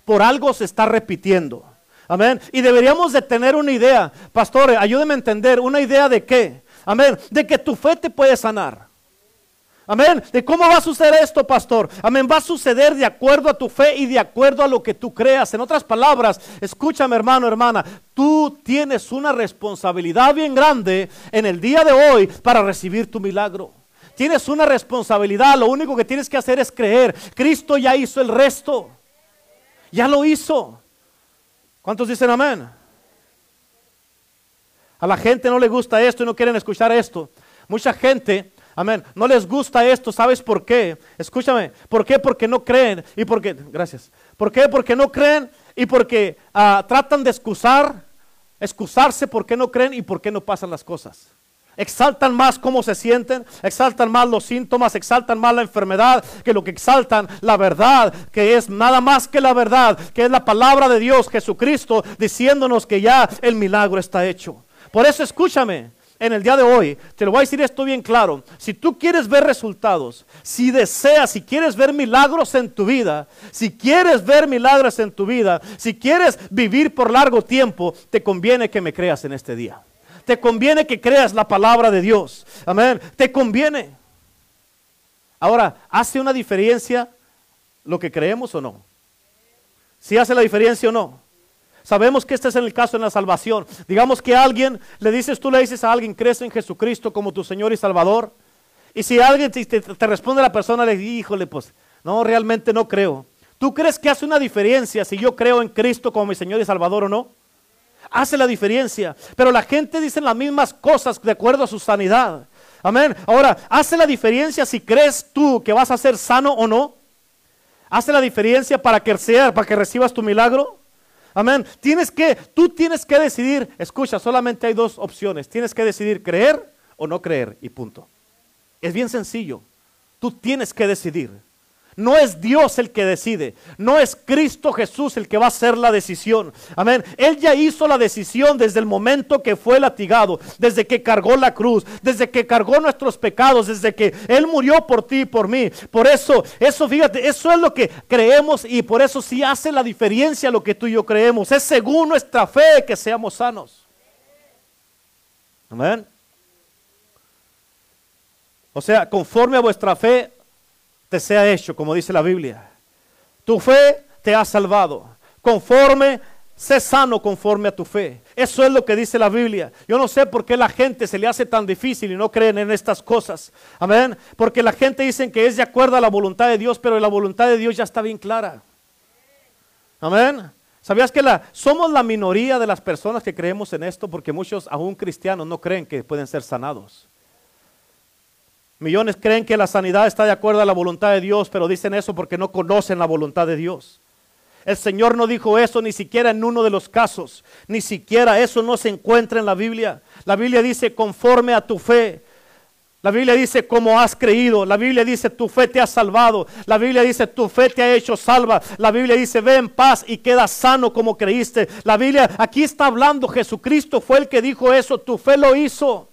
Por algo se está repitiendo. Amén. Y deberíamos de tener una idea. Pastores, ayúdenme a entender. ¿Una idea de qué? Amén. De que tu fe te puede sanar. Amén. ¿De cómo va a suceder esto, pastor? Amén. Va a suceder de acuerdo a tu fe y de acuerdo a lo que tú creas. En otras palabras, escúchame, hermano, hermana. Tú tienes una responsabilidad bien grande en el día de hoy para recibir tu milagro. Tienes una responsabilidad. Lo único que tienes que hacer es creer. Cristo ya hizo el resto. Ya lo hizo. ¿Cuántos dicen amén? A la gente no le gusta esto y no quieren escuchar esto. Mucha gente, amén, no les gusta esto. ¿Sabes por qué? Escúchame. ¿Por qué? Porque no creen. Y porque, gracias. ¿Por qué? Porque no creen y porque uh, tratan de excusar, excusarse porque no creen y por qué no pasan las cosas. Exaltan más cómo se sienten, exaltan más los síntomas, exaltan más la enfermedad que lo que exaltan la verdad, que es nada más que la verdad, que es la palabra de Dios, Jesucristo, diciéndonos que ya el milagro está hecho. Por eso escúchame, en el día de hoy, te lo voy a decir esto bien claro. Si tú quieres ver resultados, si deseas, si quieres ver milagros en tu vida, si quieres ver milagros en tu vida, si quieres vivir por largo tiempo, te conviene que me creas en este día. Te conviene que creas la palabra de Dios. Amén. Te conviene. Ahora, ¿hace una diferencia lo que creemos o no? ¿Si hace la diferencia o no? Sabemos que este es el caso en la salvación. Digamos que alguien le dices, tú le dices a alguien, crees en Jesucristo como tu Señor y Salvador. Y si alguien te, te, responde la persona, le dice, híjole, pues no, realmente no creo. ¿Tú crees que hace una diferencia si yo creo en Cristo como mi Señor y Salvador o no? Hace la diferencia. Pero la gente dice las mismas cosas de acuerdo a su sanidad. Amén. Ahora, ¿hace la diferencia si crees tú que vas a ser sano o no? ¿Hace la diferencia para que sea, para que recibas tu milagro? Amén. Tienes que, tú tienes que decidir, escucha, solamente hay dos opciones. Tienes que decidir creer o no creer y punto. Es bien sencillo. Tú tienes que decidir. No es Dios el que decide, no es Cristo Jesús el que va a hacer la decisión. Amén. Él ya hizo la decisión desde el momento que fue latigado, desde que cargó la cruz, desde que cargó nuestros pecados, desde que Él murió por ti y por mí. Por eso, eso fíjate, eso es lo que creemos y por eso sí hace la diferencia lo que tú y yo creemos. Es según nuestra fe que seamos sanos. Amén. O sea, conforme a vuestra fe te sea hecho, como dice la Biblia. Tu fe te ha salvado. conforme, sé sano conforme a tu fe. Eso es lo que dice la Biblia. Yo no sé por qué la gente se le hace tan difícil y no creen en estas cosas. Amén. Porque la gente dice que es de acuerdo a la voluntad de Dios, pero la voluntad de Dios ya está bien clara. Amén. ¿Sabías que la, somos la minoría de las personas que creemos en esto? Porque muchos, aún cristianos, no creen que pueden ser sanados. Millones creen que la sanidad está de acuerdo a la voluntad de Dios, pero dicen eso porque no conocen la voluntad de Dios. El Señor no dijo eso ni siquiera en uno de los casos. Ni siquiera eso no se encuentra en la Biblia. La Biblia dice conforme a tu fe. La Biblia dice como has creído. La Biblia dice tu fe te ha salvado. La Biblia dice tu fe te ha hecho salva. La Biblia dice ve en paz y queda sano como creíste. La Biblia aquí está hablando. Jesucristo fue el que dijo eso. Tu fe lo hizo.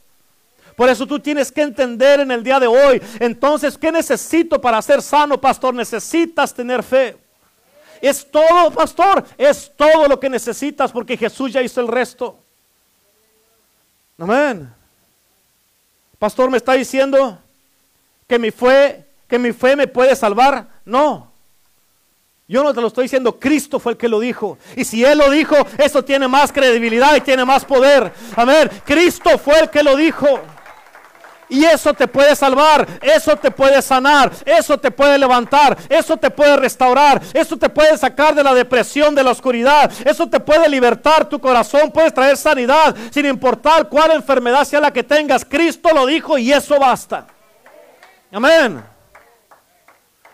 Por eso tú tienes que entender en el día de hoy. Entonces, ¿qué necesito para ser sano, pastor? Necesitas tener fe. Es todo, pastor. Es todo lo que necesitas porque Jesús ya hizo el resto. Amén. Pastor, ¿me está diciendo que mi fe, que mi fe me puede salvar? No. Yo no te lo estoy diciendo, Cristo fue el que lo dijo. Y si Él lo dijo, eso tiene más credibilidad y tiene más poder. Amén. Cristo fue el que lo dijo. Y eso te puede salvar, eso te puede sanar, eso te puede levantar, eso te puede restaurar, eso te puede sacar de la depresión, de la oscuridad, eso te puede libertar tu corazón, puedes traer sanidad, sin importar cuál enfermedad sea la que tengas. Cristo lo dijo y eso basta. Amén.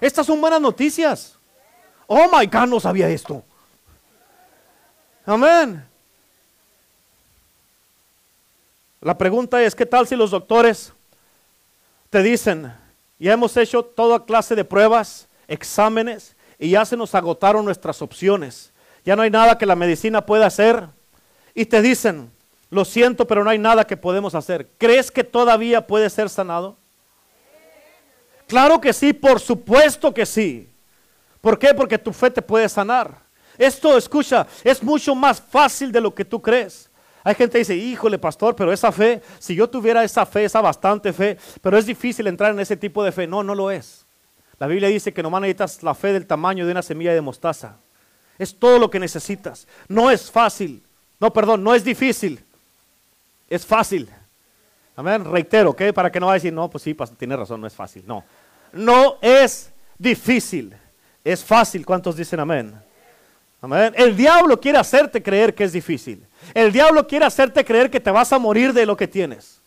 Estas son buenas noticias. Oh my God, no sabía esto. Amén. La pregunta es, ¿qué tal si los doctores te dicen, ya hemos hecho toda clase de pruebas, exámenes, y ya se nos agotaron nuestras opciones. Ya no hay nada que la medicina pueda hacer. Y te dicen, lo siento, pero no hay nada que podemos hacer. ¿Crees que todavía puede ser sanado? Claro que sí, por supuesto que sí. ¿Por qué? Porque tu fe te puede sanar. Esto, escucha, es mucho más fácil de lo que tú crees. Hay gente que dice, híjole pastor, pero esa fe, si yo tuviera esa fe, esa bastante fe, pero es difícil entrar en ese tipo de fe. No, no lo es. La Biblia dice que nomás necesitas la fe del tamaño de una semilla de mostaza. Es todo lo que necesitas. No es fácil. No, perdón, no es difícil. Es fácil. Amén. Reitero, ¿ok? Para que no vaya a decir, no, pues sí, tiene razón, no es fácil. No. No es difícil. Es fácil. ¿Cuántos dicen amén? Amén. El diablo quiere hacerte creer que es difícil. El diablo quiere hacerte creer que te vas a morir de lo que tienes.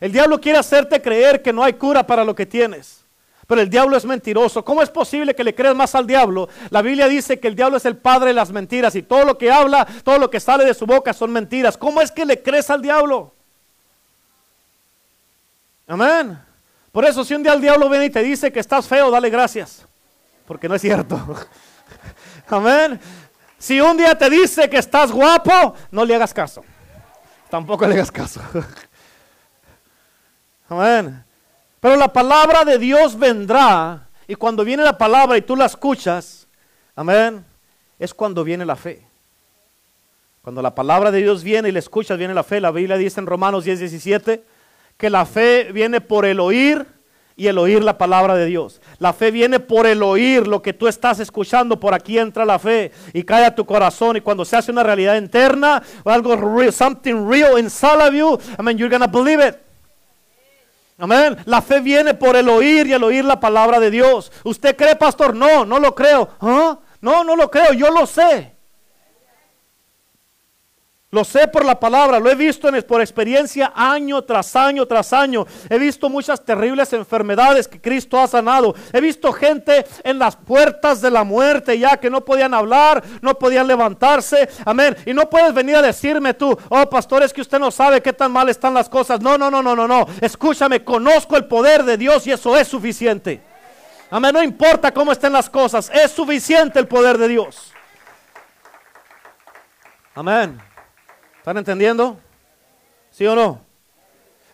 El diablo quiere hacerte creer que no hay cura para lo que tienes. Pero el diablo es mentiroso. ¿Cómo es posible que le creas más al diablo? La Biblia dice que el diablo es el padre de las mentiras y todo lo que habla, todo lo que sale de su boca son mentiras. ¿Cómo es que le crees al diablo? Amén. Por eso si un día el diablo viene y te dice que estás feo, dale gracias. Porque no es cierto. [laughs] Amén. Si un día te dice que estás guapo, no le hagas caso. Tampoco le hagas caso. [laughs] Amén. Pero la palabra de Dios vendrá y cuando viene la palabra y tú la escuchas, amén, es cuando viene la fe. Cuando la palabra de Dios viene y la escuchas, viene la fe. La Biblia dice en Romanos 10, 17 que la fe viene por el oír y el oír la palabra de Dios. La fe viene por el oír lo que tú estás escuchando. Por aquí entra la fe y cae a tu corazón. Y cuando se hace una realidad interna o algo real, something real inside of you, I mean, you're gonna believe it. Amén. La fe viene por el oír y el oír la palabra de Dios. ¿Usted cree, pastor? No, no lo creo. ¿Ah? No, no lo creo. Yo lo sé. Lo sé por la palabra, lo he visto por experiencia año tras año tras año. He visto muchas terribles enfermedades que Cristo ha sanado. He visto gente en las puertas de la muerte ya que no podían hablar, no podían levantarse. Amén. Y no puedes venir a decirme tú, oh pastor, es que usted no sabe qué tan mal están las cosas. No, no, no, no, no, no. Escúchame, conozco el poder de Dios y eso es suficiente. Amén. No importa cómo estén las cosas, es suficiente el poder de Dios. Amén. ¿Están entendiendo? ¿Sí o no?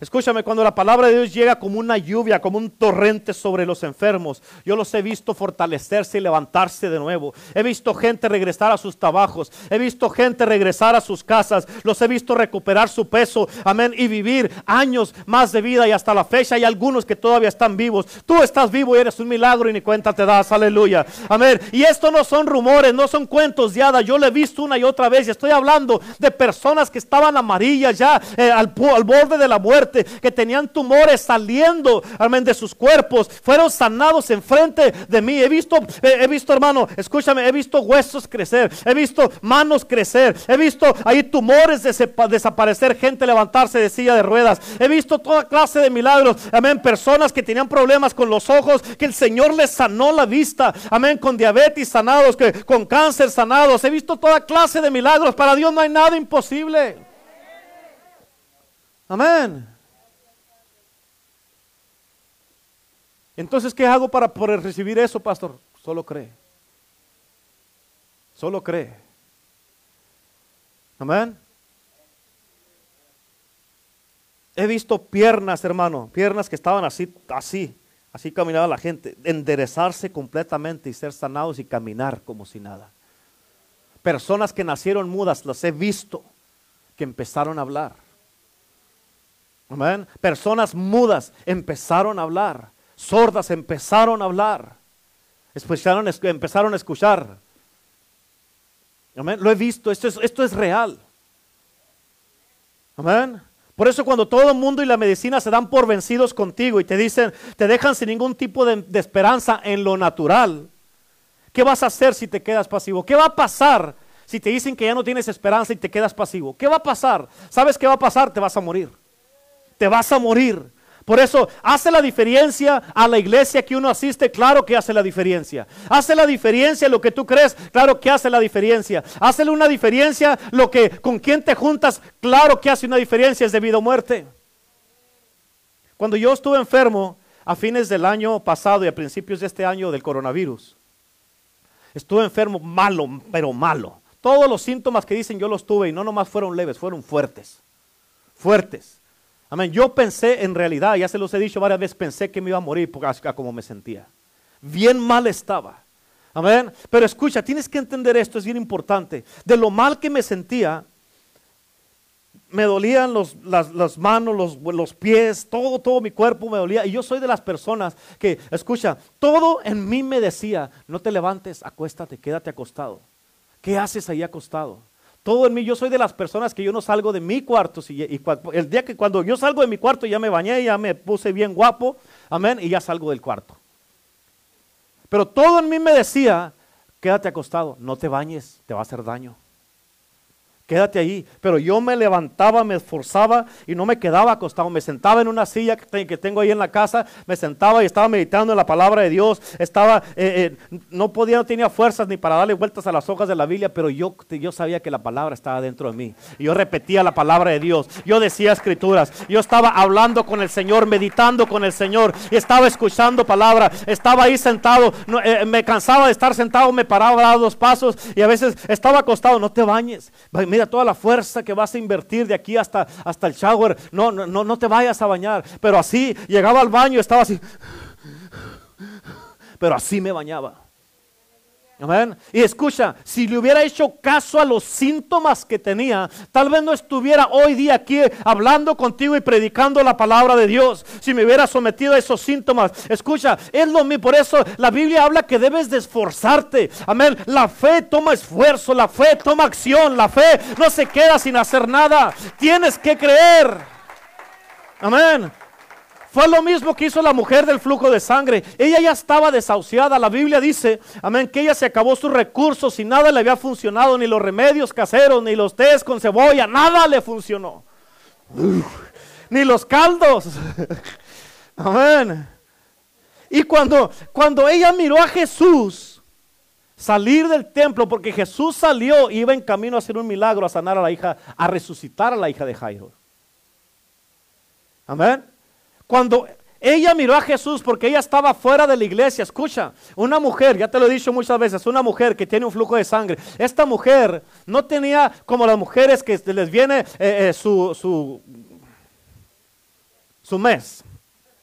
Escúchame, cuando la palabra de Dios llega como una lluvia, como un torrente sobre los enfermos, yo los he visto fortalecerse y levantarse de nuevo. He visto gente regresar a sus trabajos. He visto gente regresar a sus casas. Los he visto recuperar su peso. Amén. Y vivir años más de vida y hasta la fecha hay algunos que todavía están vivos. Tú estás vivo y eres un milagro y ni cuenta te das. Aleluya. Amén. Y esto no son rumores, no son cuentos de hadas. Yo lo he visto una y otra vez y estoy hablando de personas que estaban amarillas ya eh, al, al borde de la muerte que tenían tumores saliendo, amén, de sus cuerpos, fueron sanados enfrente de mí. He visto, he visto, hermano, escúchame, he visto huesos crecer, he visto manos crecer, he visto ahí tumores desaparecer, gente levantarse de silla de ruedas. He visto toda clase de milagros, amén, personas que tenían problemas con los ojos, que el Señor les sanó la vista, amén, con diabetes sanados, que con cáncer sanados. He visto toda clase de milagros. Para Dios no hay nada imposible. Amén. Entonces, ¿qué hago para poder recibir eso, pastor? Solo cree. Solo cree. Amén. He visto piernas, hermano, piernas que estaban así, así, así caminaba la gente, enderezarse completamente y ser sanados y caminar como si nada. Personas que nacieron mudas, las he visto, que empezaron a hablar. Amén. Personas mudas empezaron a hablar sordas empezaron a hablar, empezaron, empezaron a escuchar. Amén. Lo he visto, esto es, esto es real. Amén. Por eso cuando todo el mundo y la medicina se dan por vencidos contigo y te dicen, te dejan sin ningún tipo de, de esperanza en lo natural, ¿qué vas a hacer si te quedas pasivo? ¿Qué va a pasar si te dicen que ya no tienes esperanza y te quedas pasivo? ¿Qué va a pasar? ¿Sabes qué va a pasar? Te vas a morir. Te vas a morir. Por eso hace la diferencia a la iglesia que uno asiste, claro que hace la diferencia. Hace la diferencia lo que tú crees, claro que hace la diferencia. Hace una diferencia lo que con quien te juntas, claro que hace una diferencia, es debido a muerte. Cuando yo estuve enfermo a fines del año pasado y a principios de este año del coronavirus, estuve enfermo malo, pero malo. Todos los síntomas que dicen yo los tuve y no nomás fueron leves, fueron fuertes. Fuertes. Amén. Yo pensé en realidad, ya se los he dicho varias veces, pensé que me iba a morir porque así como me sentía. Bien mal estaba. Amén. Pero escucha, tienes que entender esto, es bien importante. De lo mal que me sentía, me dolían los, las, manos, los, los, pies, todo, todo mi cuerpo me dolía. Y yo soy de las personas que, escucha, todo en mí me decía, no te levantes, acuéstate, quédate acostado. ¿Qué haces ahí acostado? Todo en mí, yo soy de las personas que yo no salgo de mi cuarto. y, el día que cuando yo salgo de mi cuarto ya me bañé, ya me puse bien guapo, amén, y ya salgo del cuarto. Pero todo en mí me decía, quédate acostado, no te bañes, te va a hacer daño quédate ahí. Pero yo me levantaba, me esforzaba y no me quedaba acostado. Me sentaba en una silla que tengo ahí en la casa, me sentaba y estaba meditando en la palabra de Dios. Estaba, eh, eh, no podía, no tenía fuerzas ni para darle vueltas a las hojas de la Biblia, pero yo, yo sabía que la palabra estaba dentro de mí. Y yo repetía la palabra de Dios. Yo decía escrituras. Yo estaba hablando con el Señor, meditando con el Señor. Estaba escuchando palabra. Estaba ahí sentado. Eh, me cansaba de estar sentado, me paraba a dos pasos y a veces estaba acostado. No te bañes. Mira, toda la fuerza que vas a invertir de aquí hasta, hasta el shower. No, no, no te vayas a bañar. Pero así, llegaba al baño, estaba así. Pero así me bañaba. Y escucha, si le hubiera hecho caso a los síntomas que tenía, tal vez no estuviera hoy día aquí hablando contigo y predicando la palabra de Dios. Si me hubiera sometido a esos síntomas, escucha, es lo mismo. Por eso la Biblia habla que debes de esforzarte. Amén. La fe toma esfuerzo, la fe toma acción, la fe no se queda sin hacer nada. Tienes que creer. Amén. Fue lo mismo que hizo la mujer del flujo de sangre. Ella ya estaba desahuciada. La Biblia dice, amén, que ella se acabó sus recursos y nada le había funcionado, ni los remedios caseros, ni los tés con cebolla, nada le funcionó. ni los caldos. [laughs] amén. Y cuando, cuando ella miró a Jesús salir del templo, porque Jesús salió, iba en camino a hacer un milagro, a sanar a la hija, a resucitar a la hija de Jairo. Amén. Cuando ella miró a Jesús porque ella estaba fuera de la iglesia. Escucha, una mujer, ya te lo he dicho muchas veces, una mujer que tiene un flujo de sangre. Esta mujer no tenía como las mujeres que les viene eh, eh, su, su mes.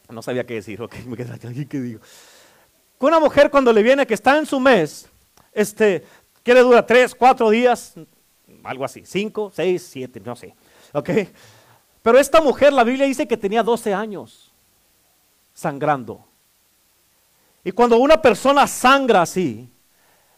No sabía qué decir, ok, me quedé aquí, ¿qué digo? Una mujer cuando le viene que está en su mes, este, que le dura tres, cuatro días, algo así, cinco, seis, siete, no sé, ok. Pero esta mujer, la Biblia dice que tenía 12 años sangrando. Y cuando una persona sangra así,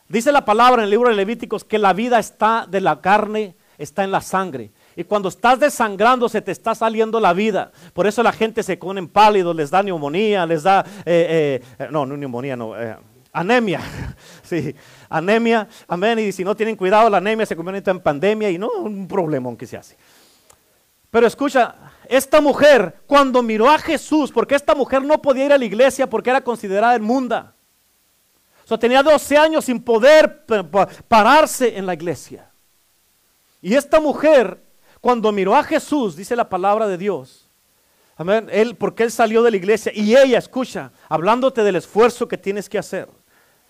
dice la palabra en el libro de Levíticos que la vida está de la carne, está en la sangre. Y cuando estás desangrando se te está saliendo la vida. Por eso la gente se pone pálido, les da neumonía, les da, eh, eh, no, no neumonía, no, eh, anemia. [laughs] sí, anemia, amén. Y si no tienen cuidado, la anemia se convierte en pandemia y no un problema aunque se hace. Pero escucha, esta mujer cuando miró a Jesús, porque esta mujer no podía ir a la iglesia porque era considerada inmunda. O sea, tenía 12 años sin poder pararse en la iglesia. Y esta mujer cuando miró a Jesús, dice la palabra de Dios, amén, él, porque él salió de la iglesia y ella, escucha, hablándote del esfuerzo que tienes que hacer,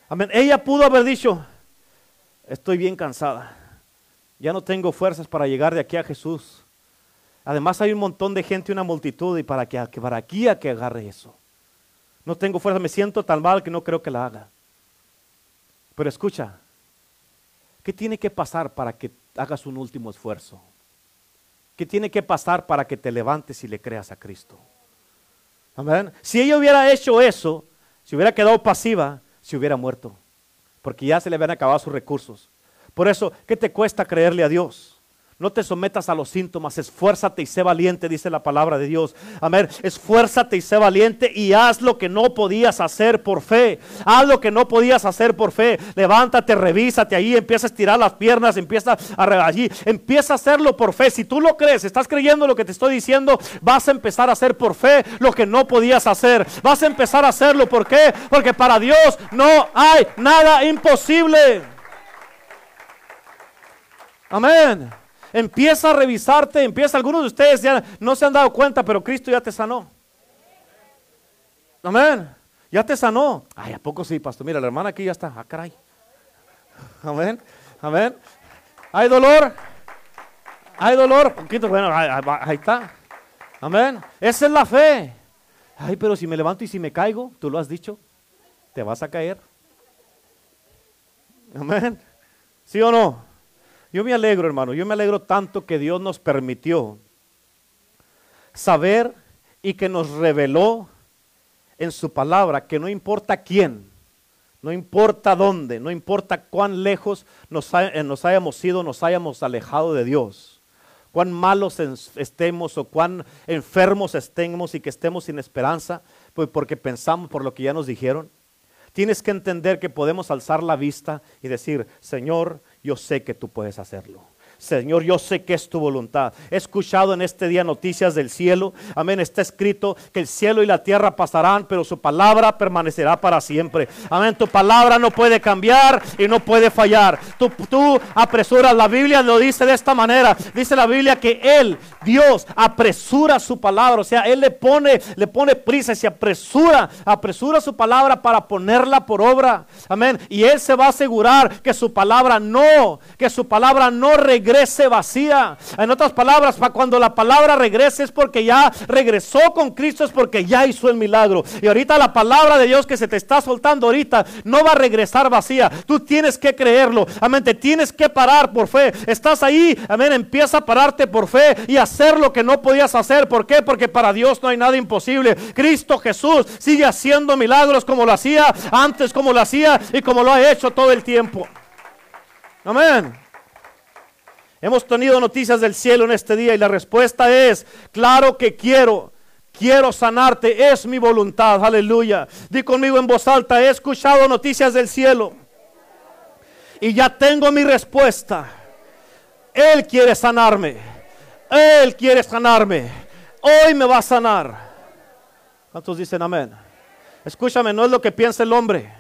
amén, ella pudo haber dicho, estoy bien cansada, ya no tengo fuerzas para llegar de aquí a Jesús. Además hay un montón de gente, una multitud, y para, que, para aquí a que agarre eso. No tengo fuerza, me siento tan mal que no creo que la haga. Pero escucha, ¿qué tiene que pasar para que hagas un último esfuerzo? ¿Qué tiene que pasar para que te levantes y le creas a Cristo? Amén. Si ella hubiera hecho eso, si hubiera quedado pasiva, se hubiera muerto. Porque ya se le habían acabado sus recursos. Por eso, ¿qué te cuesta creerle a Dios? No te sometas a los síntomas, esfuérzate y sé valiente, dice la palabra de Dios. Amén. Esfuérzate y sé valiente y haz lo que no podías hacer por fe. Haz lo que no podías hacer por fe. Levántate, revísate ahí, empieza a estirar las piernas, empieza a allí, empieza a hacerlo por fe. Si tú lo crees, estás creyendo lo que te estoy diciendo, vas a empezar a hacer por fe lo que no podías hacer. Vas a empezar a hacerlo, ¿por qué? Porque para Dios no hay nada imposible. Amén. Empieza a revisarte, empieza. Algunos de ustedes ya no se han dado cuenta, pero Cristo ya te sanó. Amén. Ya te sanó. Ay, ¿a poco sí, pastor? Mira, la hermana aquí ya está. Ah, caray. Amén. Amén. ¿Hay dolor? ¿Hay dolor? Poquito, bueno, ahí está. Amén. Esa es la fe. Ay, pero si me levanto y si me caigo, tú lo has dicho, te vas a caer. Amén. ¿Sí o no? Yo me alegro, hermano, yo me alegro tanto que Dios nos permitió saber y que nos reveló en su palabra que no importa quién, no importa dónde, no importa cuán lejos nos, eh, nos hayamos ido, nos hayamos alejado de Dios, cuán malos estemos o cuán enfermos estemos y que estemos sin esperanza, pues porque pensamos por lo que ya nos dijeron. Tienes que entender que podemos alzar la vista y decir, Señor, yo sé que tú puedes hacerlo. Señor, yo sé que es tu voluntad. He escuchado en este día noticias del cielo. Amén. Está escrito que el cielo y la tierra pasarán, pero su palabra permanecerá para siempre. Amén. Tu palabra no puede cambiar y no puede fallar. Tú, tú apresuras. La Biblia lo dice de esta manera. Dice la Biblia que Él, Dios, apresura su palabra. O sea, Él le pone, le pone prisa y se apresura, apresura su palabra para ponerla por obra. Amén. Y Él se va a asegurar que su palabra no, que su palabra no regrese regrese vacía. En otras palabras, para cuando la palabra regrese es porque ya regresó con Cristo, es porque ya hizo el milagro. Y ahorita la palabra de Dios que se te está soltando ahorita no va a regresar vacía. Tú tienes que creerlo. Amén. Te tienes que parar por fe. Estás ahí. Amén. Empieza a pararte por fe y hacer lo que no podías hacer. ¿Por qué? Porque para Dios no hay nada imposible. Cristo Jesús sigue haciendo milagros como lo hacía antes, como lo hacía y como lo ha hecho todo el tiempo. Amén. Hemos tenido noticias del cielo en este día y la respuesta es, claro que quiero. Quiero sanarte, es mi voluntad, aleluya. Di conmigo en voz alta, he escuchado noticias del cielo y ya tengo mi respuesta. Él quiere sanarme, Él quiere sanarme. Hoy me va a sanar. ¿Cuántos dicen amén? Escúchame, no es lo que piensa el hombre,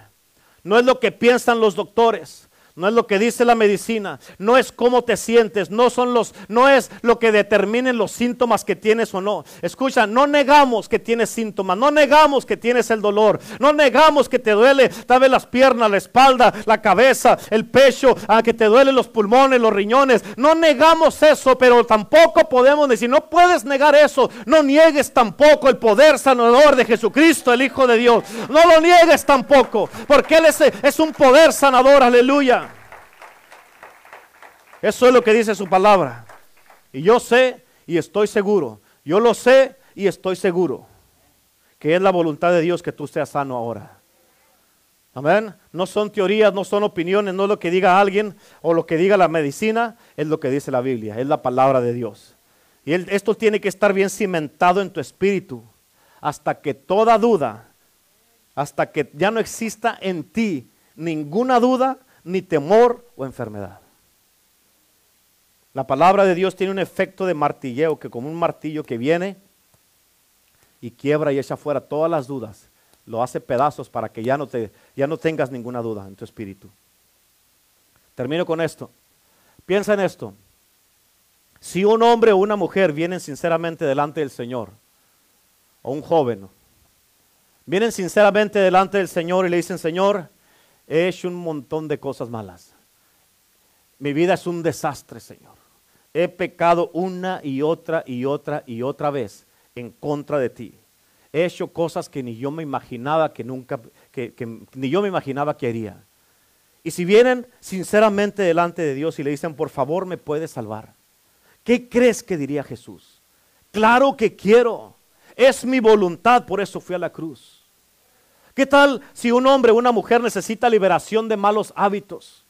no es lo que piensan los doctores, no es lo que dice la medicina, no es cómo te sientes, no son los no es lo que determinen los síntomas que tienes o no. Escucha, no negamos que tienes síntomas, no negamos que tienes el dolor, no negamos que te duele tal vez las piernas, la espalda, la cabeza, el pecho, ah, que te duelen los pulmones, los riñones. No negamos eso, pero tampoco podemos decir, no puedes negar eso, no niegues tampoco el poder sanador de Jesucristo, el Hijo de Dios. No lo niegues tampoco, porque Él es un poder sanador, aleluya. Eso es lo que dice su palabra. Y yo sé y estoy seguro. Yo lo sé y estoy seguro que es la voluntad de Dios que tú seas sano ahora. Amén. No son teorías, no son opiniones, no es lo que diga alguien o lo que diga la medicina, es lo que dice la Biblia, es la palabra de Dios. Y esto tiene que estar bien cimentado en tu espíritu hasta que toda duda, hasta que ya no exista en ti ninguna duda, ni temor o enfermedad. La palabra de Dios tiene un efecto de martilleo, que como un martillo que viene y quiebra y echa fuera todas las dudas, lo hace pedazos para que ya no, te, ya no tengas ninguna duda en tu espíritu. Termino con esto. Piensa en esto. Si un hombre o una mujer vienen sinceramente delante del Señor, o un joven, vienen sinceramente delante del Señor y le dicen, Señor, he hecho un montón de cosas malas. Mi vida es un desastre, Señor. He pecado una y otra y otra y otra vez en contra de ti. He hecho cosas que ni yo me imaginaba que nunca, que, ni yo me imaginaba que haría. Y si vienen sinceramente delante de Dios y le dicen, por favor, me puedes salvar, ¿qué crees que diría Jesús? Claro que quiero. Es mi voluntad, por eso fui a la cruz. ¿Qué tal si un hombre o una mujer necesita liberación de malos hábitos?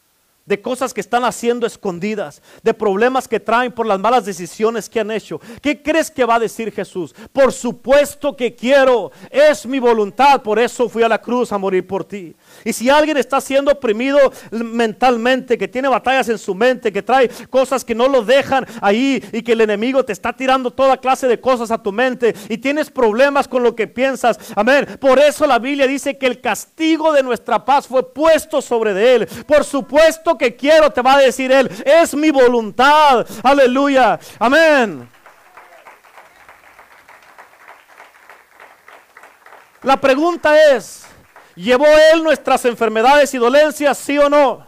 De cosas que están haciendo escondidas, de problemas que traen por las malas decisiones que han hecho. ¿Qué crees que va a decir Jesús? Por supuesto que quiero, es mi voluntad, por eso fui a la cruz a morir por ti. Y si alguien está siendo oprimido mentalmente, que tiene batallas en su mente, que trae cosas que no lo dejan ahí y que el enemigo te está tirando toda clase de cosas a tu mente y tienes problemas con lo que piensas, amén. Por eso la Biblia dice que el castigo de nuestra paz fue puesto sobre de él. Por supuesto que quiero, te va a decir Él. Es mi voluntad. Aleluya. Amén. La pregunta es, ¿llevó Él nuestras enfermedades y dolencias, sí o no?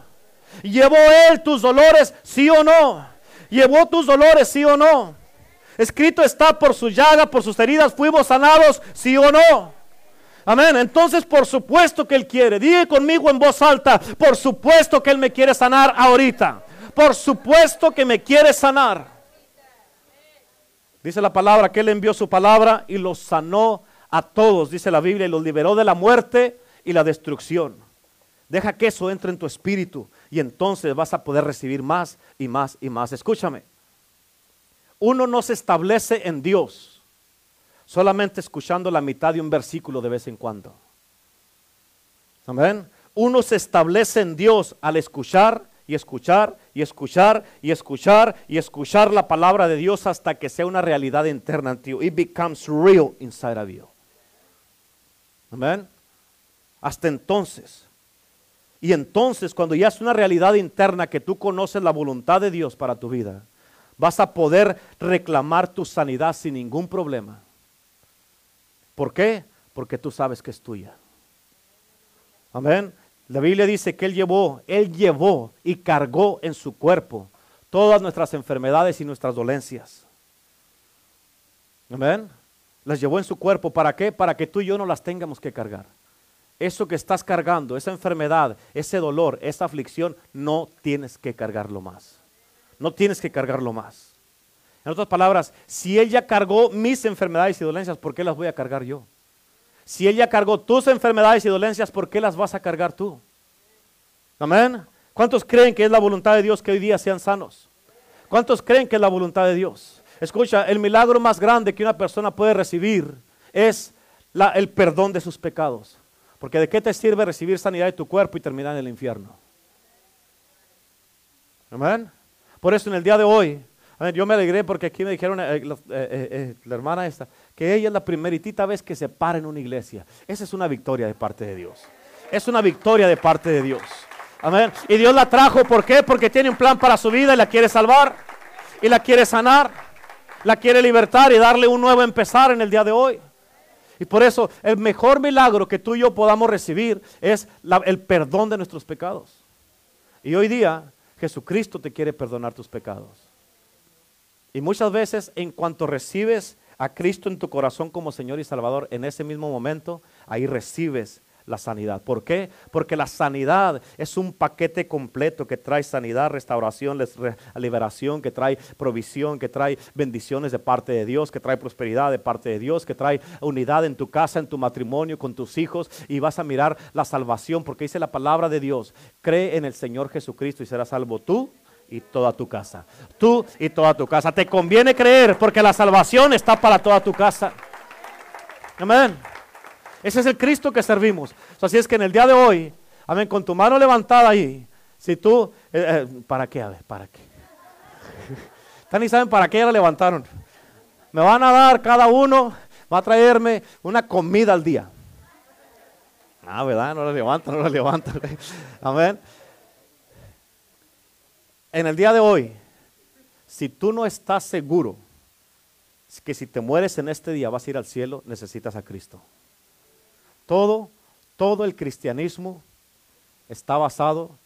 ¿Llevó Él tus dolores, sí o no? ¿Llevó tus dolores, sí o no? Escrito está por su llaga, por sus heridas, fuimos sanados, sí o no. Amén. Entonces, por supuesto que Él quiere. Dije conmigo en voz alta, por supuesto que Él me quiere sanar ahorita. Por supuesto que me quiere sanar. Dice la palabra que Él envió su palabra y los sanó a todos, dice la Biblia, y los liberó de la muerte y la destrucción. Deja que eso entre en tu espíritu y entonces vas a poder recibir más y más y más. Escúchame. Uno no se establece en Dios solamente escuchando la mitad de un versículo de vez en cuando. Amén. Uno se establece en Dios al escuchar y escuchar y escuchar y escuchar y escuchar la palabra de Dios hasta que sea una realidad interna en ti. It becomes real inside of you. Amén. Hasta entonces. Y entonces, cuando ya es una realidad interna que tú conoces la voluntad de Dios para tu vida, vas a poder reclamar tu sanidad sin ningún problema. ¿Por qué? Porque tú sabes que es tuya. Amén. La Biblia dice que Él llevó, Él llevó y cargó en su cuerpo todas nuestras enfermedades y nuestras dolencias. Amén. Las llevó en su cuerpo. ¿Para qué? Para que tú y yo no las tengamos que cargar. Eso que estás cargando, esa enfermedad, ese dolor, esa aflicción, no tienes que cargarlo más. No tienes que cargarlo más. En otras palabras, si Él ya cargó mis enfermedades y dolencias, ¿por qué las voy a cargar yo? Si Él ya cargó tus enfermedades y dolencias, ¿por qué las vas a cargar tú? Amén. ¿Cuántos creen que es la voluntad de Dios que hoy día sean sanos? ¿Cuántos creen que es la voluntad de Dios? Escucha, el milagro más grande que una persona puede recibir es el perdón de sus pecados. Porque ¿de qué te sirve recibir sanidad de tu cuerpo y terminar en el infierno? Amén. Por eso en el día de hoy yo me alegré porque aquí me dijeron eh, eh, eh, la hermana esta, que ella es la primeritita vez que se para en una iglesia. Esa es una victoria de parte de Dios. Es una victoria de parte de Dios. Amén. Y Dios la trajo, ¿por qué? Porque tiene un plan para su vida y la quiere salvar. Y la quiere sanar. La quiere libertar y darle un nuevo empezar en el día de hoy. Y por eso el mejor milagro que tú y yo podamos recibir es el perdón de nuestros pecados. Y hoy día Jesucristo te quiere perdonar tus pecados. Y muchas veces en cuanto recibes a Cristo en tu corazón como Señor y Salvador, en ese mismo momento, ahí recibes la sanidad. ¿Por qué? Porque la sanidad es un paquete completo que trae sanidad, restauración, liberación, que trae provisión, que trae bendiciones de parte de Dios, que trae prosperidad de parte de Dios, que trae unidad en tu casa, en tu matrimonio, con tus hijos y vas a mirar la salvación porque dice la palabra de Dios, cree en el Señor Jesucristo y serás salvo tú y toda tu casa. Tú y toda tu casa. Te conviene creer porque la salvación está para toda tu casa. Amén. Ese es el Cristo que servimos. así es que en el día de hoy, amén, con tu mano levantada ahí, si tú, eh, eh, ¿para qué? A ver, ¿para qué? [laughs] Ustedes ni saben para qué la levantaron. Me van a dar cada uno, va a traerme una comida al día. Ah, ¿verdad? No la levantan, no la levantan. [laughs] Amén. En el día de hoy, si tú no estás seguro que si te mueres en este día vas a ir al cielo, necesitas a Cristo. Todo, todo el cristianismo está basado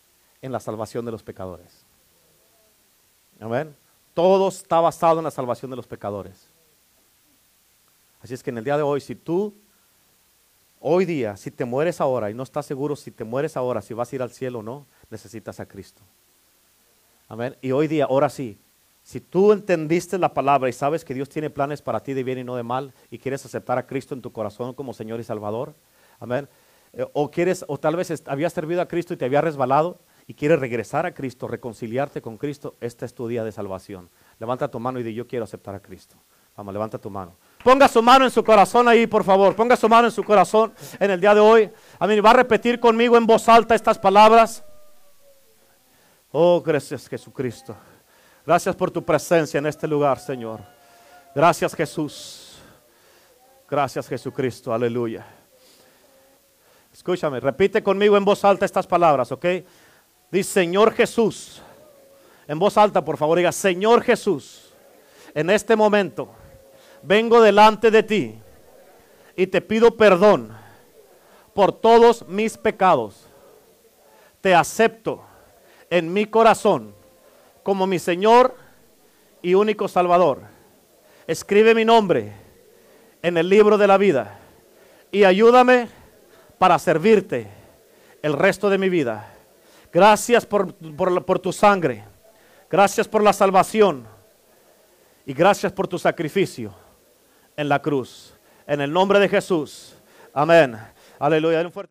en la salvación de los pecadores. Amén. Todo está basado en la salvación de los pecadores. Así es que en el día de hoy, si tú, hoy día, si te mueres ahora y no estás seguro si te mueres ahora, si vas a ir al cielo o no, necesitas a Cristo. Amén. Y hoy día, ahora sí, si tú entendiste la palabra y sabes que Dios tiene planes para ti de bien y no de mal y quieres aceptar a Cristo en tu corazón como Señor y Salvador, Amén. Eh, o quieres, o tal vez habías servido a Cristo y te había resbalado y quieres regresar a Cristo, reconciliarte con Cristo, este es tu día de salvación. Levanta tu mano y di, yo quiero aceptar a Cristo. Vamos, levanta tu mano. Ponga su mano en su corazón ahí, por favor. Ponga su mano en su corazón en el día de hoy. Amén. Va a repetir conmigo en voz alta estas palabras. Oh, gracias Jesucristo. Gracias por tu presencia en este lugar, Señor. Gracias Jesús. Gracias Jesucristo. Aleluya. Escúchame, repite conmigo en voz alta estas palabras, ¿ok? Dice, Señor Jesús, en voz alta por favor, diga, Señor Jesús, en este momento vengo delante de ti y te pido perdón por todos mis pecados. Te acepto en mi corazón como mi Señor y único Salvador. Escribe mi nombre en el libro de la vida y ayúdame para servirte el resto de mi vida. Gracias por, tu sangre. Gracias por la salvación. Y gracias por tu sacrificio en la cruz. En el nombre de Jesús. Amén. Aleluya.